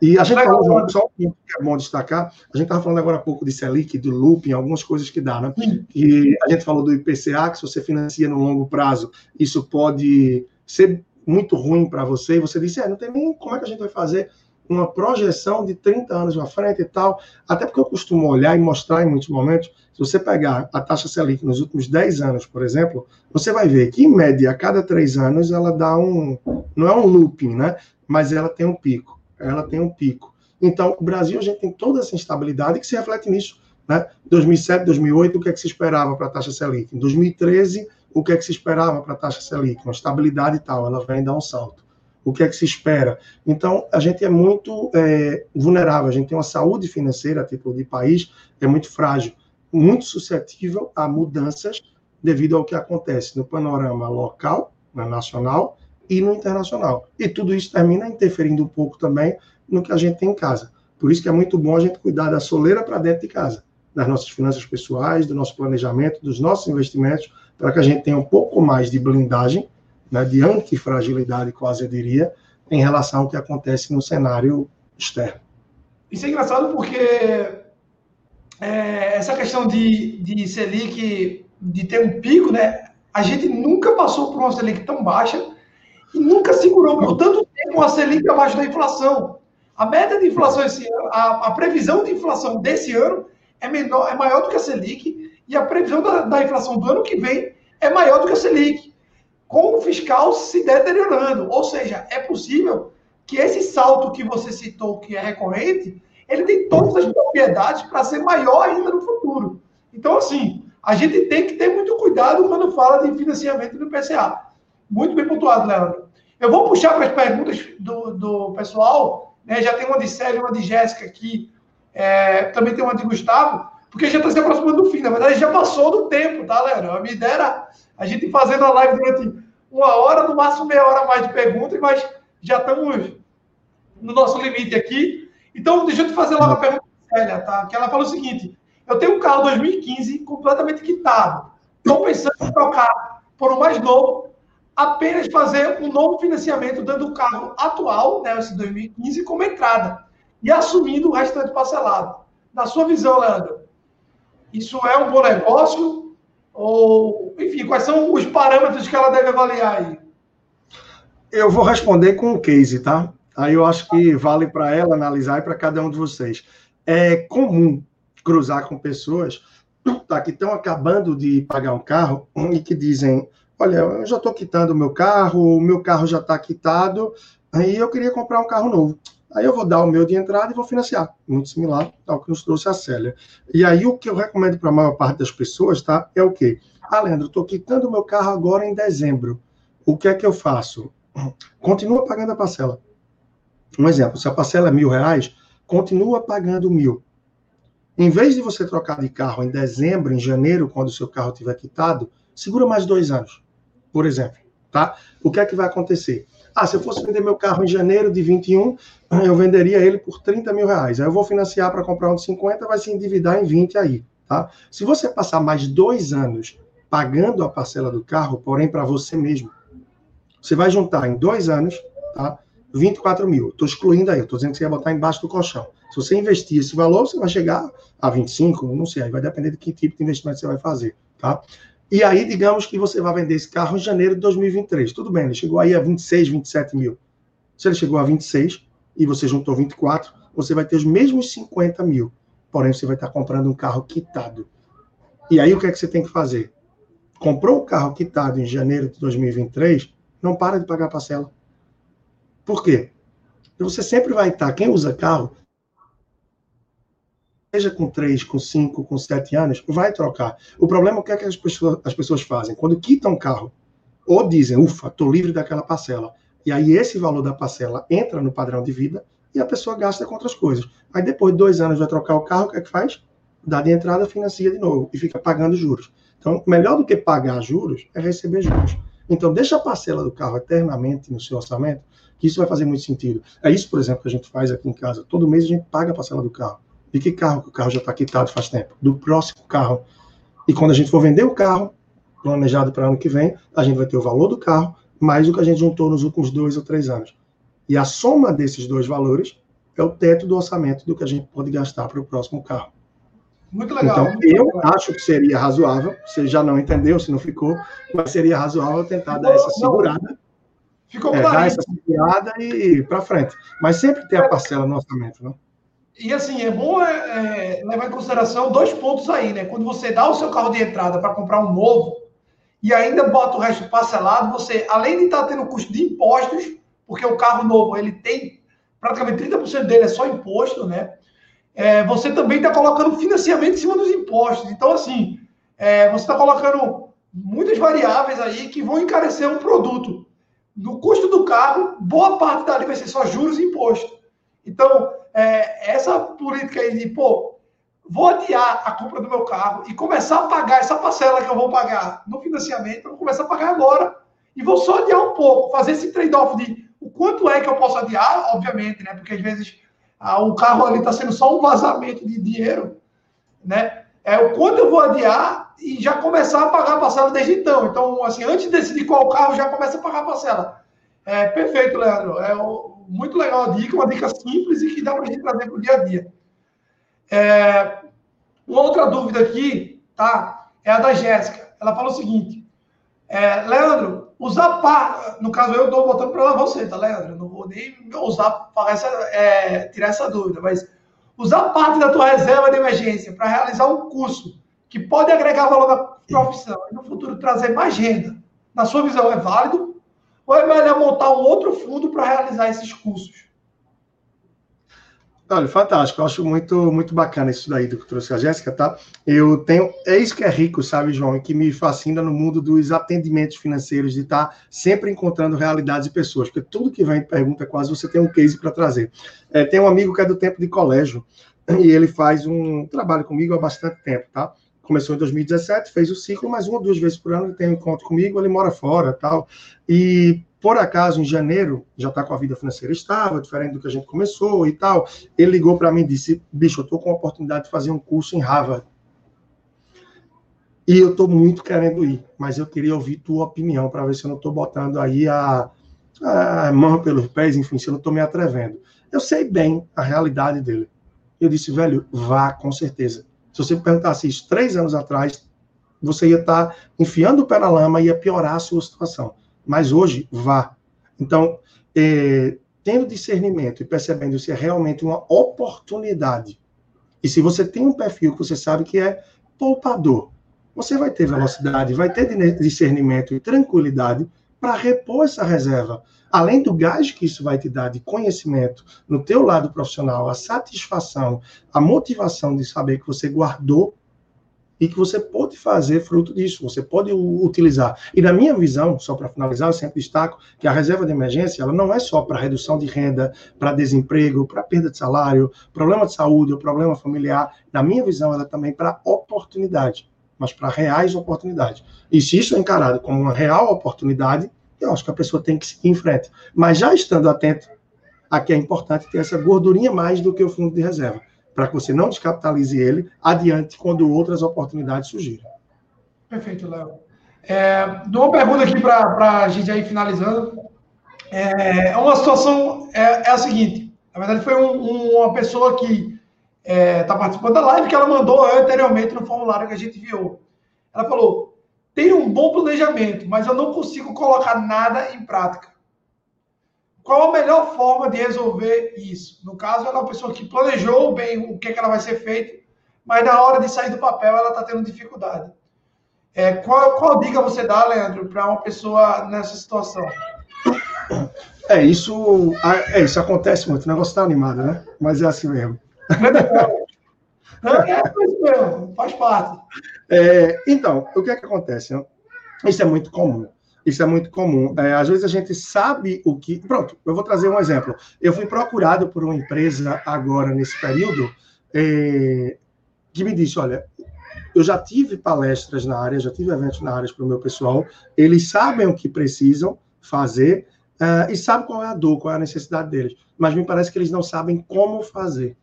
E a gente falou, só um que é bom destacar, a gente estava falando agora há pouco de Selic, do looping, algumas coisas que dá, né? E a gente falou do IPCA, que se você financia no longo prazo, isso pode ser muito ruim para você, e você disse, é, não tem nem como é que a gente vai fazer uma projeção de 30 anos na frente e tal, até porque eu costumo olhar e mostrar em muitos momentos, se você pegar a taxa Selic nos últimos 10 anos, por exemplo, você vai ver que, em média, a cada três anos, ela dá um, não é um looping, né, mas ela tem um pico, ela tem um pico. Então, o Brasil, a gente tem toda essa instabilidade que se reflete nisso, né, 2007, 2008, o que é que se esperava para a taxa Selic? Em 2013, o que é que se esperava para a taxa Selic? Uma estabilidade e tal, ela vem dar um salto. O que é que se espera? Então, a gente é muito é, vulnerável, a gente tem uma saúde financeira, tipo de país, é muito frágil, muito suscetível a mudanças devido ao que acontece no panorama local, na nacional e no internacional. E tudo isso termina interferindo um pouco também no que a gente tem em casa. Por isso que é muito bom a gente cuidar da soleira para dentro de casa, das nossas finanças pessoais, do nosso planejamento, dos nossos investimentos, para que a gente tenha um pouco mais de blindagem, né, de antifragilidade, quase eu diria, em relação ao que acontece no cenário externo. isso é engraçado porque é, essa questão de, de Selic, de ter um pico, né? A gente nunca passou por uma Selic tão baixa e nunca segurou por tanto tempo uma Selic abaixo da inflação. A meta de inflação esse ano, a, a, previsão de inflação desse ano é, menor, é maior do que a Selic e a previsão da, da inflação do ano que vem é maior do que a Selic, com o fiscal se deteriorando. Ou seja, é possível que esse salto que você citou, que é recorrente, ele tem todas as propriedades para ser maior ainda no futuro. Então, assim, a gente tem que ter muito cuidado quando fala de financiamento do PCA. Muito bem pontuado, Leandro. Eu vou puxar para as perguntas do, do pessoal. Né? Já tem uma de Célia, uma de Jéssica aqui. É, também tem uma de Gustavo, porque já está se aproximando do fim. Na verdade, já passou do tempo, tá, Leandro? A minha ideia era a gente fazendo a live durante uma hora, no máximo meia hora mais de perguntas, mas já estamos no nosso limite aqui. Então, deixa eu te fazer uma pergunta séria, tá? Que ela fala o seguinte: eu tenho um carro 2015 completamente quitado. Estou pensando em trocar por um mais novo, apenas fazer um novo financiamento, dando o carro atual, né, esse 2015, como entrada e assumindo o restante parcelado. Na sua visão, Leandro, isso é um bom negócio? Ou, enfim, quais são os parâmetros que ela deve avaliar aí? Eu vou responder com um case, tá? Aí eu acho que vale para ela analisar e para cada um de vocês. É comum cruzar com pessoas tá, que estão acabando de pagar um carro e que dizem: Olha, eu já estou quitando o meu carro, o meu carro já está quitado, aí eu queria comprar um carro novo. Aí eu vou dar o meu de entrada e vou financiar. Muito similar ao que nos trouxe a Célia. E aí o que eu recomendo para a maior parte das pessoas, tá? É o quê? Ah, Leandro, estou quitando meu carro agora em dezembro. O que é que eu faço? Continua pagando a parcela. Um exemplo, se a parcela é mil reais, continua pagando mil. Em vez de você trocar de carro em dezembro, em janeiro, quando o seu carro estiver quitado, segura mais dois anos, por exemplo. Tá? O que é que vai acontecer? Ah, se eu fosse vender meu carro em janeiro de 21, eu venderia ele por 30 mil reais. Aí eu vou financiar para comprar um de 50, vai se endividar em 20 aí. Tá? Se você passar mais dois anos pagando a parcela do carro, porém para você mesmo, você vai juntar em dois anos tá, 24 mil. Estou excluindo aí, estou dizendo que você ia botar embaixo do colchão. Se você investir esse valor, você vai chegar a 25, não sei, aí vai depender de que tipo de investimento você vai fazer, tá? E aí, digamos que você vai vender esse carro em janeiro de 2023. Tudo bem, ele chegou aí a 26, 27 mil. Se ele chegou a 26 e você juntou 24, você vai ter os mesmos 50 mil. Porém, você vai estar comprando um carro quitado. E aí, o que é que você tem que fazer? Comprou o carro quitado em janeiro de 2023, não para de pagar a parcela. Por quê? Você sempre vai estar, quem usa carro, seja com 3, com 5, com 7 anos, vai trocar. O problema é o que, é que as, pessoas, as pessoas fazem? Quando quitam o carro, ou dizem, ufa, estou livre daquela parcela. E aí esse valor da parcela entra no padrão de vida e a pessoa gasta com outras coisas. Aí depois de dois anos vai trocar o carro, o que é que faz? Dá de entrada, financia de novo e fica pagando juros. Então, melhor do que pagar juros é receber juros. Então, deixa a parcela do carro eternamente no seu orçamento que isso vai fazer muito sentido. É isso, por exemplo, que a gente faz aqui em casa. Todo mês a gente paga a parcela do carro. De que carro que o carro já está quitado faz tempo? Do próximo carro. E quando a gente for vender o carro, planejado para ano que vem, a gente vai ter o valor do carro mais o que a gente juntou nos últimos dois ou três anos. E a soma desses dois valores é o teto do orçamento do que a gente pode gastar para o próximo carro. Muito legal. Então, eu legal. acho que seria razoável, você já não entendeu, se não ficou, mas seria razoável tentar dar essa segurada Ficou é, claro. dar essa segurada e ir para frente. Mas sempre tem a parcela no orçamento, não? E assim, é bom é, é, levar em consideração dois pontos aí, né? Quando você dá o seu carro de entrada para comprar um novo e ainda bota o resto parcelado, você, além de estar tá tendo custo de impostos, porque o carro novo ele tem praticamente 30% dele é só imposto, né? É, você também está colocando financiamento em cima dos impostos. Então, assim, é, você está colocando muitas variáveis aí que vão encarecer um produto no custo do carro, boa parte dali vai ser só juros e imposto. Então, é, essa política aí de, pô, vou adiar a compra do meu carro e começar a pagar essa parcela que eu vou pagar no financiamento, eu vou começar a pagar agora e vou só adiar um pouco, fazer esse trade-off de o quanto é que eu posso adiar, obviamente, né? Porque às vezes ah, o carro ali está sendo só um vazamento de dinheiro, né? É o quanto eu vou adiar e já começar a pagar a parcela desde então. Então, assim, antes de decidir qual carro, já começa a pagar a parcela. É perfeito, Leandro. É, muito legal a dica, uma dica simples e que dá para a gente trazer para o dia a dia. É, uma outra dúvida aqui, tá? É a da Jéssica. Ela fala o seguinte: é, Leandro, usar. No caso, eu estou botando para você, tá, Leandro? Não vou nem usar essa, é, tirar essa dúvida, mas usar parte da tua reserva de emergência para realizar um curso que pode agregar valor na profissão e no futuro trazer mais renda, na sua visão, é válido? Ou é melhor montar um outro fundo para realizar esses cursos? Olha, fantástico. Eu acho muito, muito bacana isso daí do que trouxe a Jéssica, tá? Eu tenho. É isso que é rico, sabe, João? E que me fascina no mundo dos atendimentos financeiros, de estar tá sempre encontrando realidades e pessoas. Porque tudo que vem de pergunta, quase você tem um case para trazer. É, tem um amigo que é do tempo de colégio, e ele faz um trabalho comigo há bastante tempo, tá? Começou em 2017, fez o ciclo, mas uma ou duas vezes por ano ele tem um encontro comigo, ele mora fora tal. E por acaso, em janeiro, já está com a vida financeira estável, diferente do que a gente começou e tal. Ele ligou para mim e disse: Bicho, eu estou com a oportunidade de fazer um curso em Harvard. E eu estou muito querendo ir, mas eu queria ouvir tua opinião para ver se eu não estou botando aí a, a mão pelos pés, enfim, se eu não estou me atrevendo. Eu sei bem a realidade dele. Eu disse, velho, vá com certeza. Se você perguntasse isso três anos atrás, você ia estar tá enfiando o pé na lama e ia piorar a sua situação mas hoje vá. Então, é, tendo discernimento e percebendo se é realmente uma oportunidade, e se você tem um perfil que você sabe que é poupador, você vai ter velocidade, vai ter discernimento e tranquilidade para repor essa reserva. Além do gás que isso vai te dar de conhecimento no teu lado profissional, a satisfação, a motivação de saber que você guardou e que você pode fazer fruto disso, você pode utilizar. E na minha visão, só para finalizar, eu sempre destaco que a reserva de emergência ela não é só para redução de renda, para desemprego, para perda de salário, problema de saúde ou problema familiar. Na minha visão, ela é também para oportunidade, mas para reais oportunidades. E se isso é encarado como uma real oportunidade, eu acho que a pessoa tem que seguir em frente. Mas já estando atento, aqui é importante ter essa gordurinha mais do que o fundo de reserva para que você não descapitalize ele adiante quando outras oportunidades surgirem. Perfeito, Léo. É, uma pergunta aqui para a gente aí finalizando. É, uma situação, é, é, a seguinte, na verdade foi um, uma pessoa que está é, tá participando da live que ela mandou anteriormente no formulário que a gente enviou. Ela falou, tenho um bom planejamento, mas eu não consigo colocar nada em prática. Qual a melhor forma de resolver isso? No caso, ela é uma pessoa que planejou bem o que, é que ela vai ser feito, mas na hora de sair do papel ela está tendo dificuldade. É, qual, qual dica você dá, Leandro, para uma pessoa nessa situação? É, isso, é, isso acontece muito. O negócio está animado, né? Mas é assim mesmo. É, é faz parte. É, então, o que é que acontece? Isso é muito comum. Isso é muito comum. É, às vezes a gente sabe o que. Pronto, eu vou trazer um exemplo. Eu fui procurado por uma empresa agora nesse período é, que me disse: olha, eu já tive palestras na área, já tive eventos na área para o meu pessoal, eles sabem o que precisam fazer uh, e sabem qual é a dor, qual é a necessidade deles, mas me parece que eles não sabem como fazer.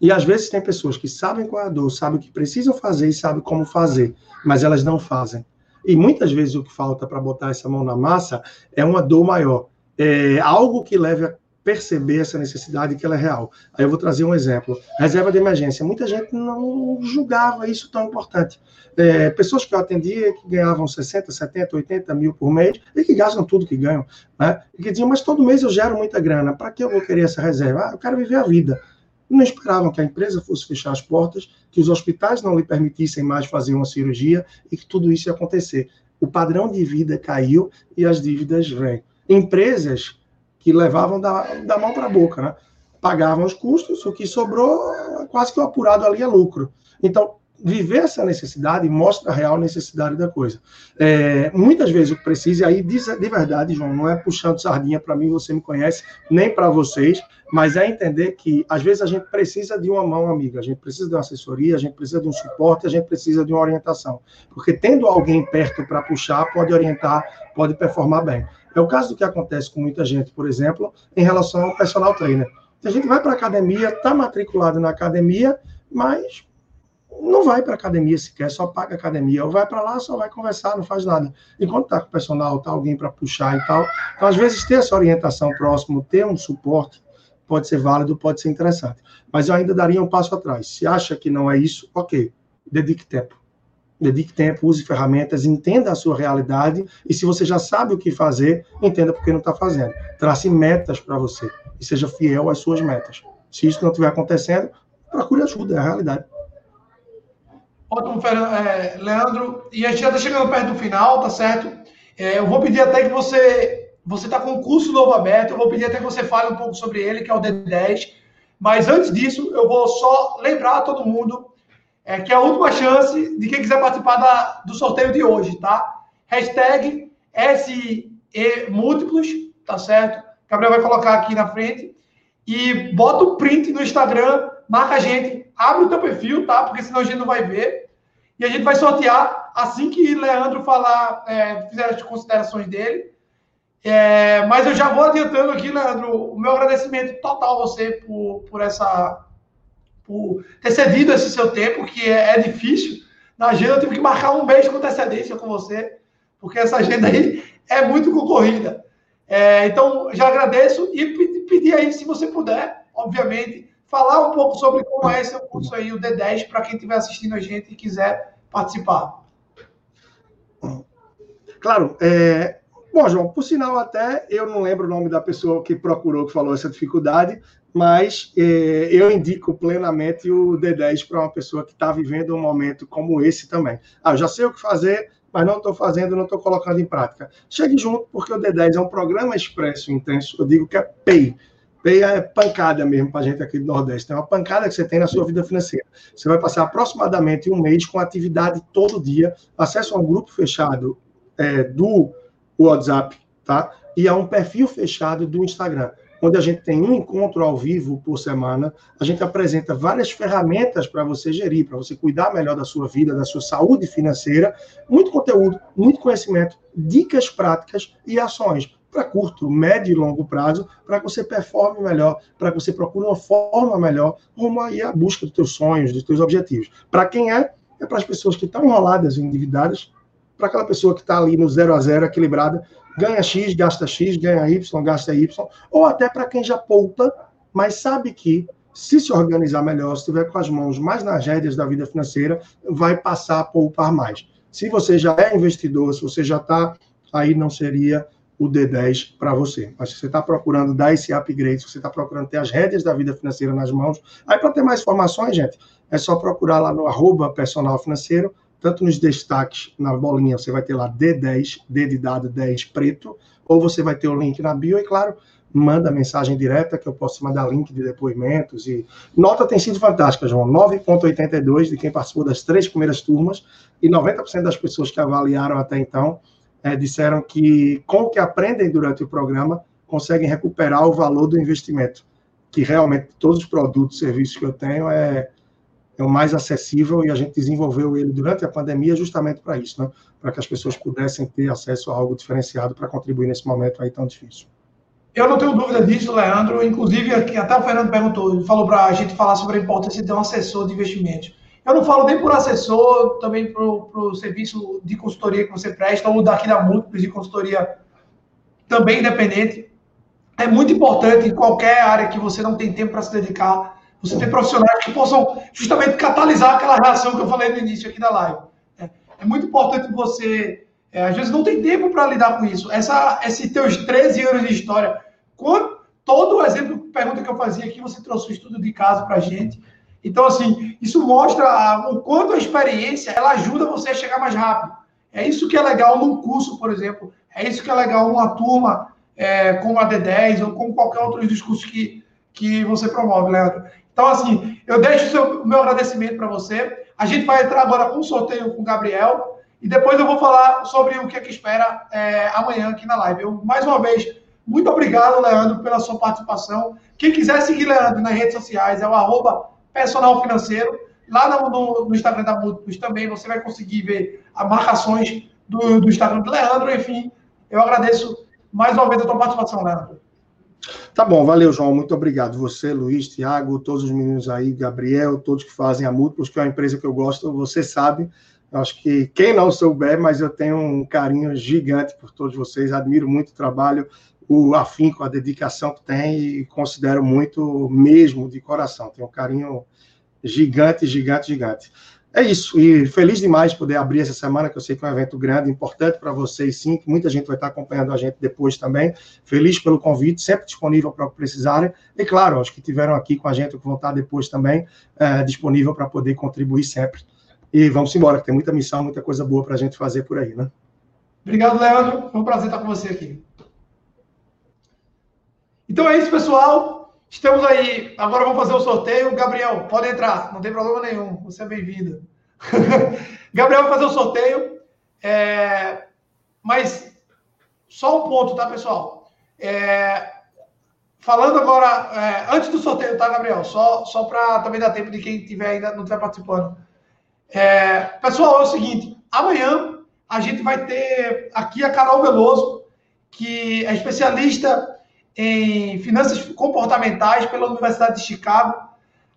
E às vezes tem pessoas que sabem qual é a dor, sabem o que precisam fazer e sabem como fazer, mas elas não fazem. E muitas vezes o que falta para botar essa mão na massa é uma dor maior. É algo que leve a perceber essa necessidade que ela é real. Aí eu vou trazer um exemplo. Reserva de emergência. Muita gente não julgava isso tão importante. É, pessoas que eu atendia que ganhavam 60, 70, 80 mil por mês e que gastam tudo que ganham. Né? E que diziam, mas todo mês eu gero muita grana. Para que eu vou querer essa reserva? Ah, eu quero viver a vida não esperavam que a empresa fosse fechar as portas, que os hospitais não lhe permitissem mais fazer uma cirurgia e que tudo isso ia acontecer. O padrão de vida caiu e as dívidas vêm. Empresas que levavam da, da mão para a boca, né? pagavam os custos, o que sobrou, quase que o apurado ali é lucro. Então, viver essa necessidade mostra a real necessidade da coisa. É, muitas vezes o que precisa, e aí de, de verdade, João, não é puxando sardinha para mim, você me conhece, nem para vocês, mas é entender que às vezes a gente precisa de uma mão amiga, a gente precisa de uma assessoria, a gente precisa de um suporte, a gente precisa de uma orientação. Porque tendo alguém perto para puxar, pode orientar, pode performar bem. É o caso do que acontece com muita gente, por exemplo, em relação ao personal trainer. A gente vai para a academia, está matriculado na academia, mas não vai para academia sequer, só paga academia, ou vai para lá, só vai conversar, não faz nada. Enquanto está com o personal, tá alguém para puxar e tal. Então, às vezes, ter essa orientação próximo, ter um suporte, pode ser válido, pode ser interessante. Mas eu ainda daria um passo atrás. Se acha que não é isso, ok, dedique tempo. Dedique tempo, use ferramentas, entenda a sua realidade e se você já sabe o que fazer, entenda por que não está fazendo. Trace metas para você e seja fiel às suas metas. Se isso não estiver acontecendo, procure ajuda, é a realidade. Ótimo, é, Leandro. E a gente já está chegando perto do final, tá certo? É, eu vou pedir até que você. Você está com um curso novo aberto, eu vou pedir até que você fale um pouco sobre ele, que é o D10. Mas antes disso, eu vou só lembrar a todo mundo é, que é a última chance de quem quiser participar da, do sorteio de hoje, tá? Hashtag SE múltiplos, tá certo? Gabriel vai colocar aqui na frente. E bota o print no Instagram, marca a gente, abre o teu perfil, tá? Porque senão a gente não vai ver. E a gente vai sortear assim que Leandro falar, é, fizer as considerações dele. É, mas eu já vou adiantando aqui, Leandro, o meu agradecimento total a você por, por essa por ter cedido esse seu tempo, que é, é difícil. Na agenda eu tive que marcar um mês com antecedência com você, porque essa agenda aí é muito concorrida. É, então, já agradeço e pedir aí, se você puder, obviamente, falar um pouco sobre como é esse curso aí, o D10, para quem estiver assistindo a gente e quiser participar. Claro, é, Bom, João, por sinal, até eu não lembro o nome da pessoa que procurou, que falou essa dificuldade, mas é, eu indico plenamente o D10 para uma pessoa que está vivendo um momento como esse também. Ah, já sei o que fazer, mas não estou fazendo, não estou colocando em prática. Chegue junto, porque o D10 é um programa expresso intenso. Eu digo que é PAY. PAY é pancada mesmo para a gente aqui do Nordeste. É uma pancada que você tem na sua vida financeira. Você vai passar aproximadamente um mês com atividade todo dia, acesso a um grupo fechado é, do WhatsApp, tá? E a um perfil fechado do Instagram onde a gente tem um encontro ao vivo por semana. A gente apresenta várias ferramentas para você gerir, para você cuidar melhor da sua vida, da sua saúde financeira. Muito conteúdo, muito conhecimento, dicas práticas e ações para curto, médio e longo prazo, para que você performe melhor, para que você procure uma forma melhor rumo aí à busca dos teus sonhos, dos teus objetivos. Para quem é? É para as pessoas que estão enroladas e endividadas, para aquela pessoa que está ali no zero a zero, equilibrada, ganha X, gasta X, ganha Y, gasta Y, ou até para quem já poupa, mas sabe que se se organizar melhor, se estiver com as mãos mais nas rédeas da vida financeira, vai passar a poupar mais. Se você já é investidor, se você já está, aí não seria o D10 para você. Mas se você está procurando dar esse upgrade, se você está procurando ter as rédeas da vida financeira nas mãos, aí para ter mais informações, gente, é só procurar lá no arroba personal financeiro, tanto nos destaques, na bolinha, você vai ter lá D10, D de dado 10 preto, ou você vai ter o link na bio, e claro, manda mensagem direta, que eu posso mandar link de depoimentos. e Nota tem sido fantástica, João. 9,82 de quem participou das três primeiras turmas, e 90% das pessoas que avaliaram até então é, disseram que, com o que aprendem durante o programa, conseguem recuperar o valor do investimento. Que realmente todos os produtos e serviços que eu tenho é é o mais acessível e a gente desenvolveu ele durante a pandemia justamente para isso, né? para que as pessoas pudessem ter acesso a algo diferenciado para contribuir nesse momento aí tão difícil. Eu não tenho dúvida disso, Leandro. Inclusive, até o Fernando perguntou, falou para a gente falar sobre a importância de ter um assessor de investimentos. Eu não falo nem por assessor, também para o serviço de consultoria que você presta, ou daqui da Múltiplos de consultoria também independente. É muito importante em qualquer área que você não tem tempo para se dedicar, você ter profissionais que possam justamente catalisar aquela reação que eu falei no início aqui da live. É, é muito importante você, é, às vezes não tem tempo para lidar com isso. Essa, esses teus 13 anos de história, quando, todo o exemplo, pergunta que eu fazia aqui, você trouxe o estudo de caso para a gente. Então, assim, isso mostra o quanto a experiência ela ajuda você a chegar mais rápido. É isso que é legal num curso, por exemplo. É isso que é legal numa turma é, como a D10 ou com qualquer outro discurso que, que você promove, Leandro. Então, assim, eu deixo o meu agradecimento para você. A gente vai entrar agora com um sorteio com o Gabriel e depois eu vou falar sobre o que é que espera é, amanhã aqui na live. Eu, mais uma vez, muito obrigado, Leandro, pela sua participação. Quem quiser seguir Leandro nas redes sociais é o arroba personal financeiro. Lá no, no, no Instagram da Múltiplos também você vai conseguir ver as marcações do, do Instagram do Leandro. Enfim, eu agradeço mais uma vez a tua participação, Leandro. Tá bom, valeu, João. Muito obrigado. Você, Luiz, Tiago, todos os meninos aí, Gabriel, todos que fazem a Múltiplos, que é uma empresa que eu gosto, você sabe. Acho que quem não souber, mas eu tenho um carinho gigante por todos vocês, admiro muito o trabalho, o afinco, a dedicação que tem e considero muito mesmo de coração. Tenho um carinho gigante, gigante, gigante. É isso, e feliz demais poder abrir essa semana, que eu sei que é um evento grande, importante para vocês, sim, que muita gente vai estar acompanhando a gente depois também. Feliz pelo convite, sempre disponível para o que precisarem. E claro, os que estiveram aqui com a gente, que vão estar depois também, é, disponível para poder contribuir sempre. E vamos embora, que tem muita missão, muita coisa boa para a gente fazer por aí, né? Obrigado, Leandro. Foi um prazer estar com você aqui. Então é isso, pessoal. Estamos aí. Agora vamos fazer o sorteio. Gabriel, pode entrar, não tem problema nenhum. Você é bem-vindo. Gabriel vai fazer o sorteio. É... Mas só um ponto, tá, pessoal? É... Falando agora, é... antes do sorteio, tá, Gabriel? Só, só para também dar tempo de quem tiver ainda não estiver participando. É... Pessoal, é o seguinte: amanhã a gente vai ter aqui a Carol Veloso, que é especialista em finanças comportamentais pela Universidade de Chicago.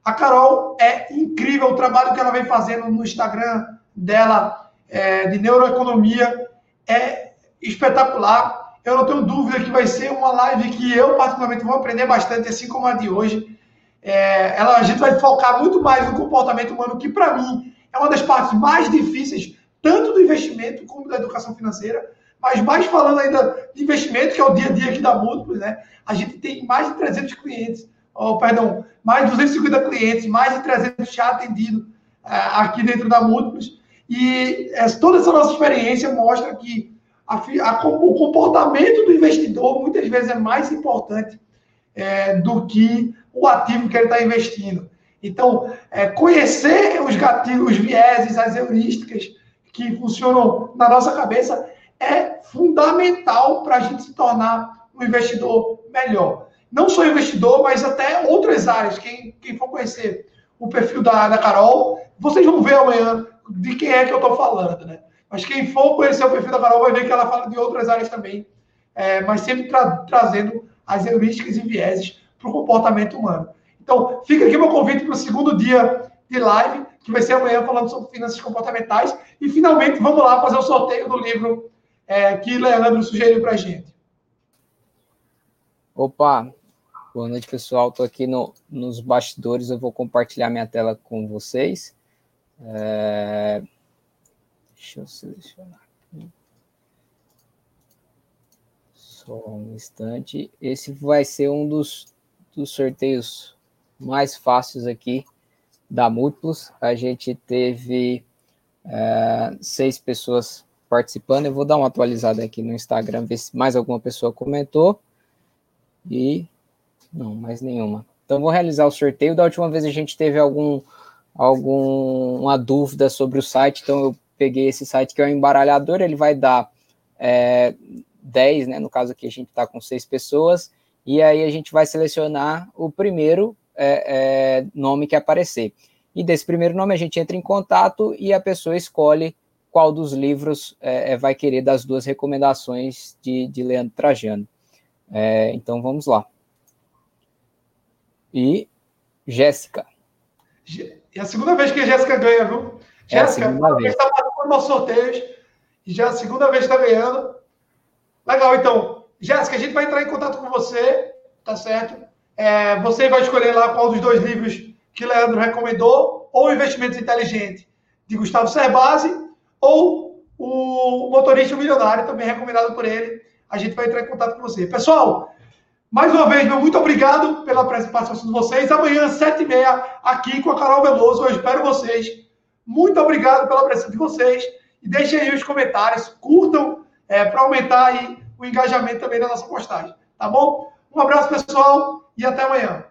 A Carol é incrível o trabalho que ela vem fazendo no Instagram dela é, de neuroeconomia é espetacular. Eu não tenho dúvida que vai ser uma live que eu particularmente vou aprender bastante, assim como a de hoje. É, ela, a gente vai focar muito mais no comportamento humano, que para mim é uma das partes mais difíceis, tanto do investimento como da educação financeira. Mas mais falando ainda de investimento, que é o dia a dia aqui da Múltiplos, né? A gente tem mais de 300 clientes, oh, perdão, mais de 250 clientes, mais de 300 já atendidos uh, aqui dentro da Múltiplos. E é, toda essa nossa experiência mostra que a, a, o comportamento do investidor muitas vezes é mais importante é, do que o ativo que ele está investindo. Então, é, conhecer os gatilhos, os vieses, as heurísticas que funcionam na nossa cabeça é fundamental para a gente se tornar um investidor melhor. Não só investidor, mas até outras áreas. Quem, quem for conhecer o perfil da, da Carol, vocês vão ver amanhã de quem é que eu estou falando, né? Mas quem for conhecer o perfil da Carol vai ver que ela fala de outras áreas também, é, mas sempre tra trazendo as heurísticas e vieses para o comportamento humano. Então, fica aqui meu convite para o segundo dia de live, que vai ser amanhã falando sobre finanças comportamentais. E finalmente vamos lá fazer o sorteio do livro é, que Leandro sugeriu para a gente. Opa, boa noite, pessoal. Estou aqui no, nos bastidores, eu vou compartilhar minha tela com vocês. É... Deixa eu selecionar aqui. Só um instante. Esse vai ser um dos, dos sorteios mais fáceis aqui da Múltiplos. A gente teve é, seis pessoas participando. Eu vou dar uma atualizada aqui no Instagram, ver se mais alguma pessoa comentou. E não, mais nenhuma. Então vou realizar o sorteio. Da última vez a gente teve algum alguma dúvida sobre o site, então eu peguei esse site que é o embaralhador, ele vai dar é, 10, né? No caso aqui a gente está com seis pessoas, e aí a gente vai selecionar o primeiro é, é, nome que aparecer. E desse primeiro nome a gente entra em contato e a pessoa escolhe qual dos livros é, é, vai querer das duas recomendações de, de Leandro Trajano. É, então vamos lá. E Jéssica. É a segunda vez que a Jéssica ganha, viu? É Jéssica, está participando dos sorteios já é a segunda vez que está ganhando. Legal, então. Jéssica, a gente vai entrar em contato com você, tá certo? É, você vai escolher lá qual dos dois livros que Leandro recomendou, ou Investimentos Inteligentes, de Gustavo Cerbasi, ou o motorista milionário, também recomendado por ele. A gente vai entrar em contato com você. Pessoal, mais uma vez, meu muito obrigado pela participação de vocês. Amanhã, às sete e meia, aqui com a Carol Veloso. Eu espero vocês. Muito obrigado pela presença de vocês. E deixem aí os comentários, curtam é, para aumentar aí o engajamento também da nossa postagem. Tá bom? Um abraço, pessoal, e até amanhã.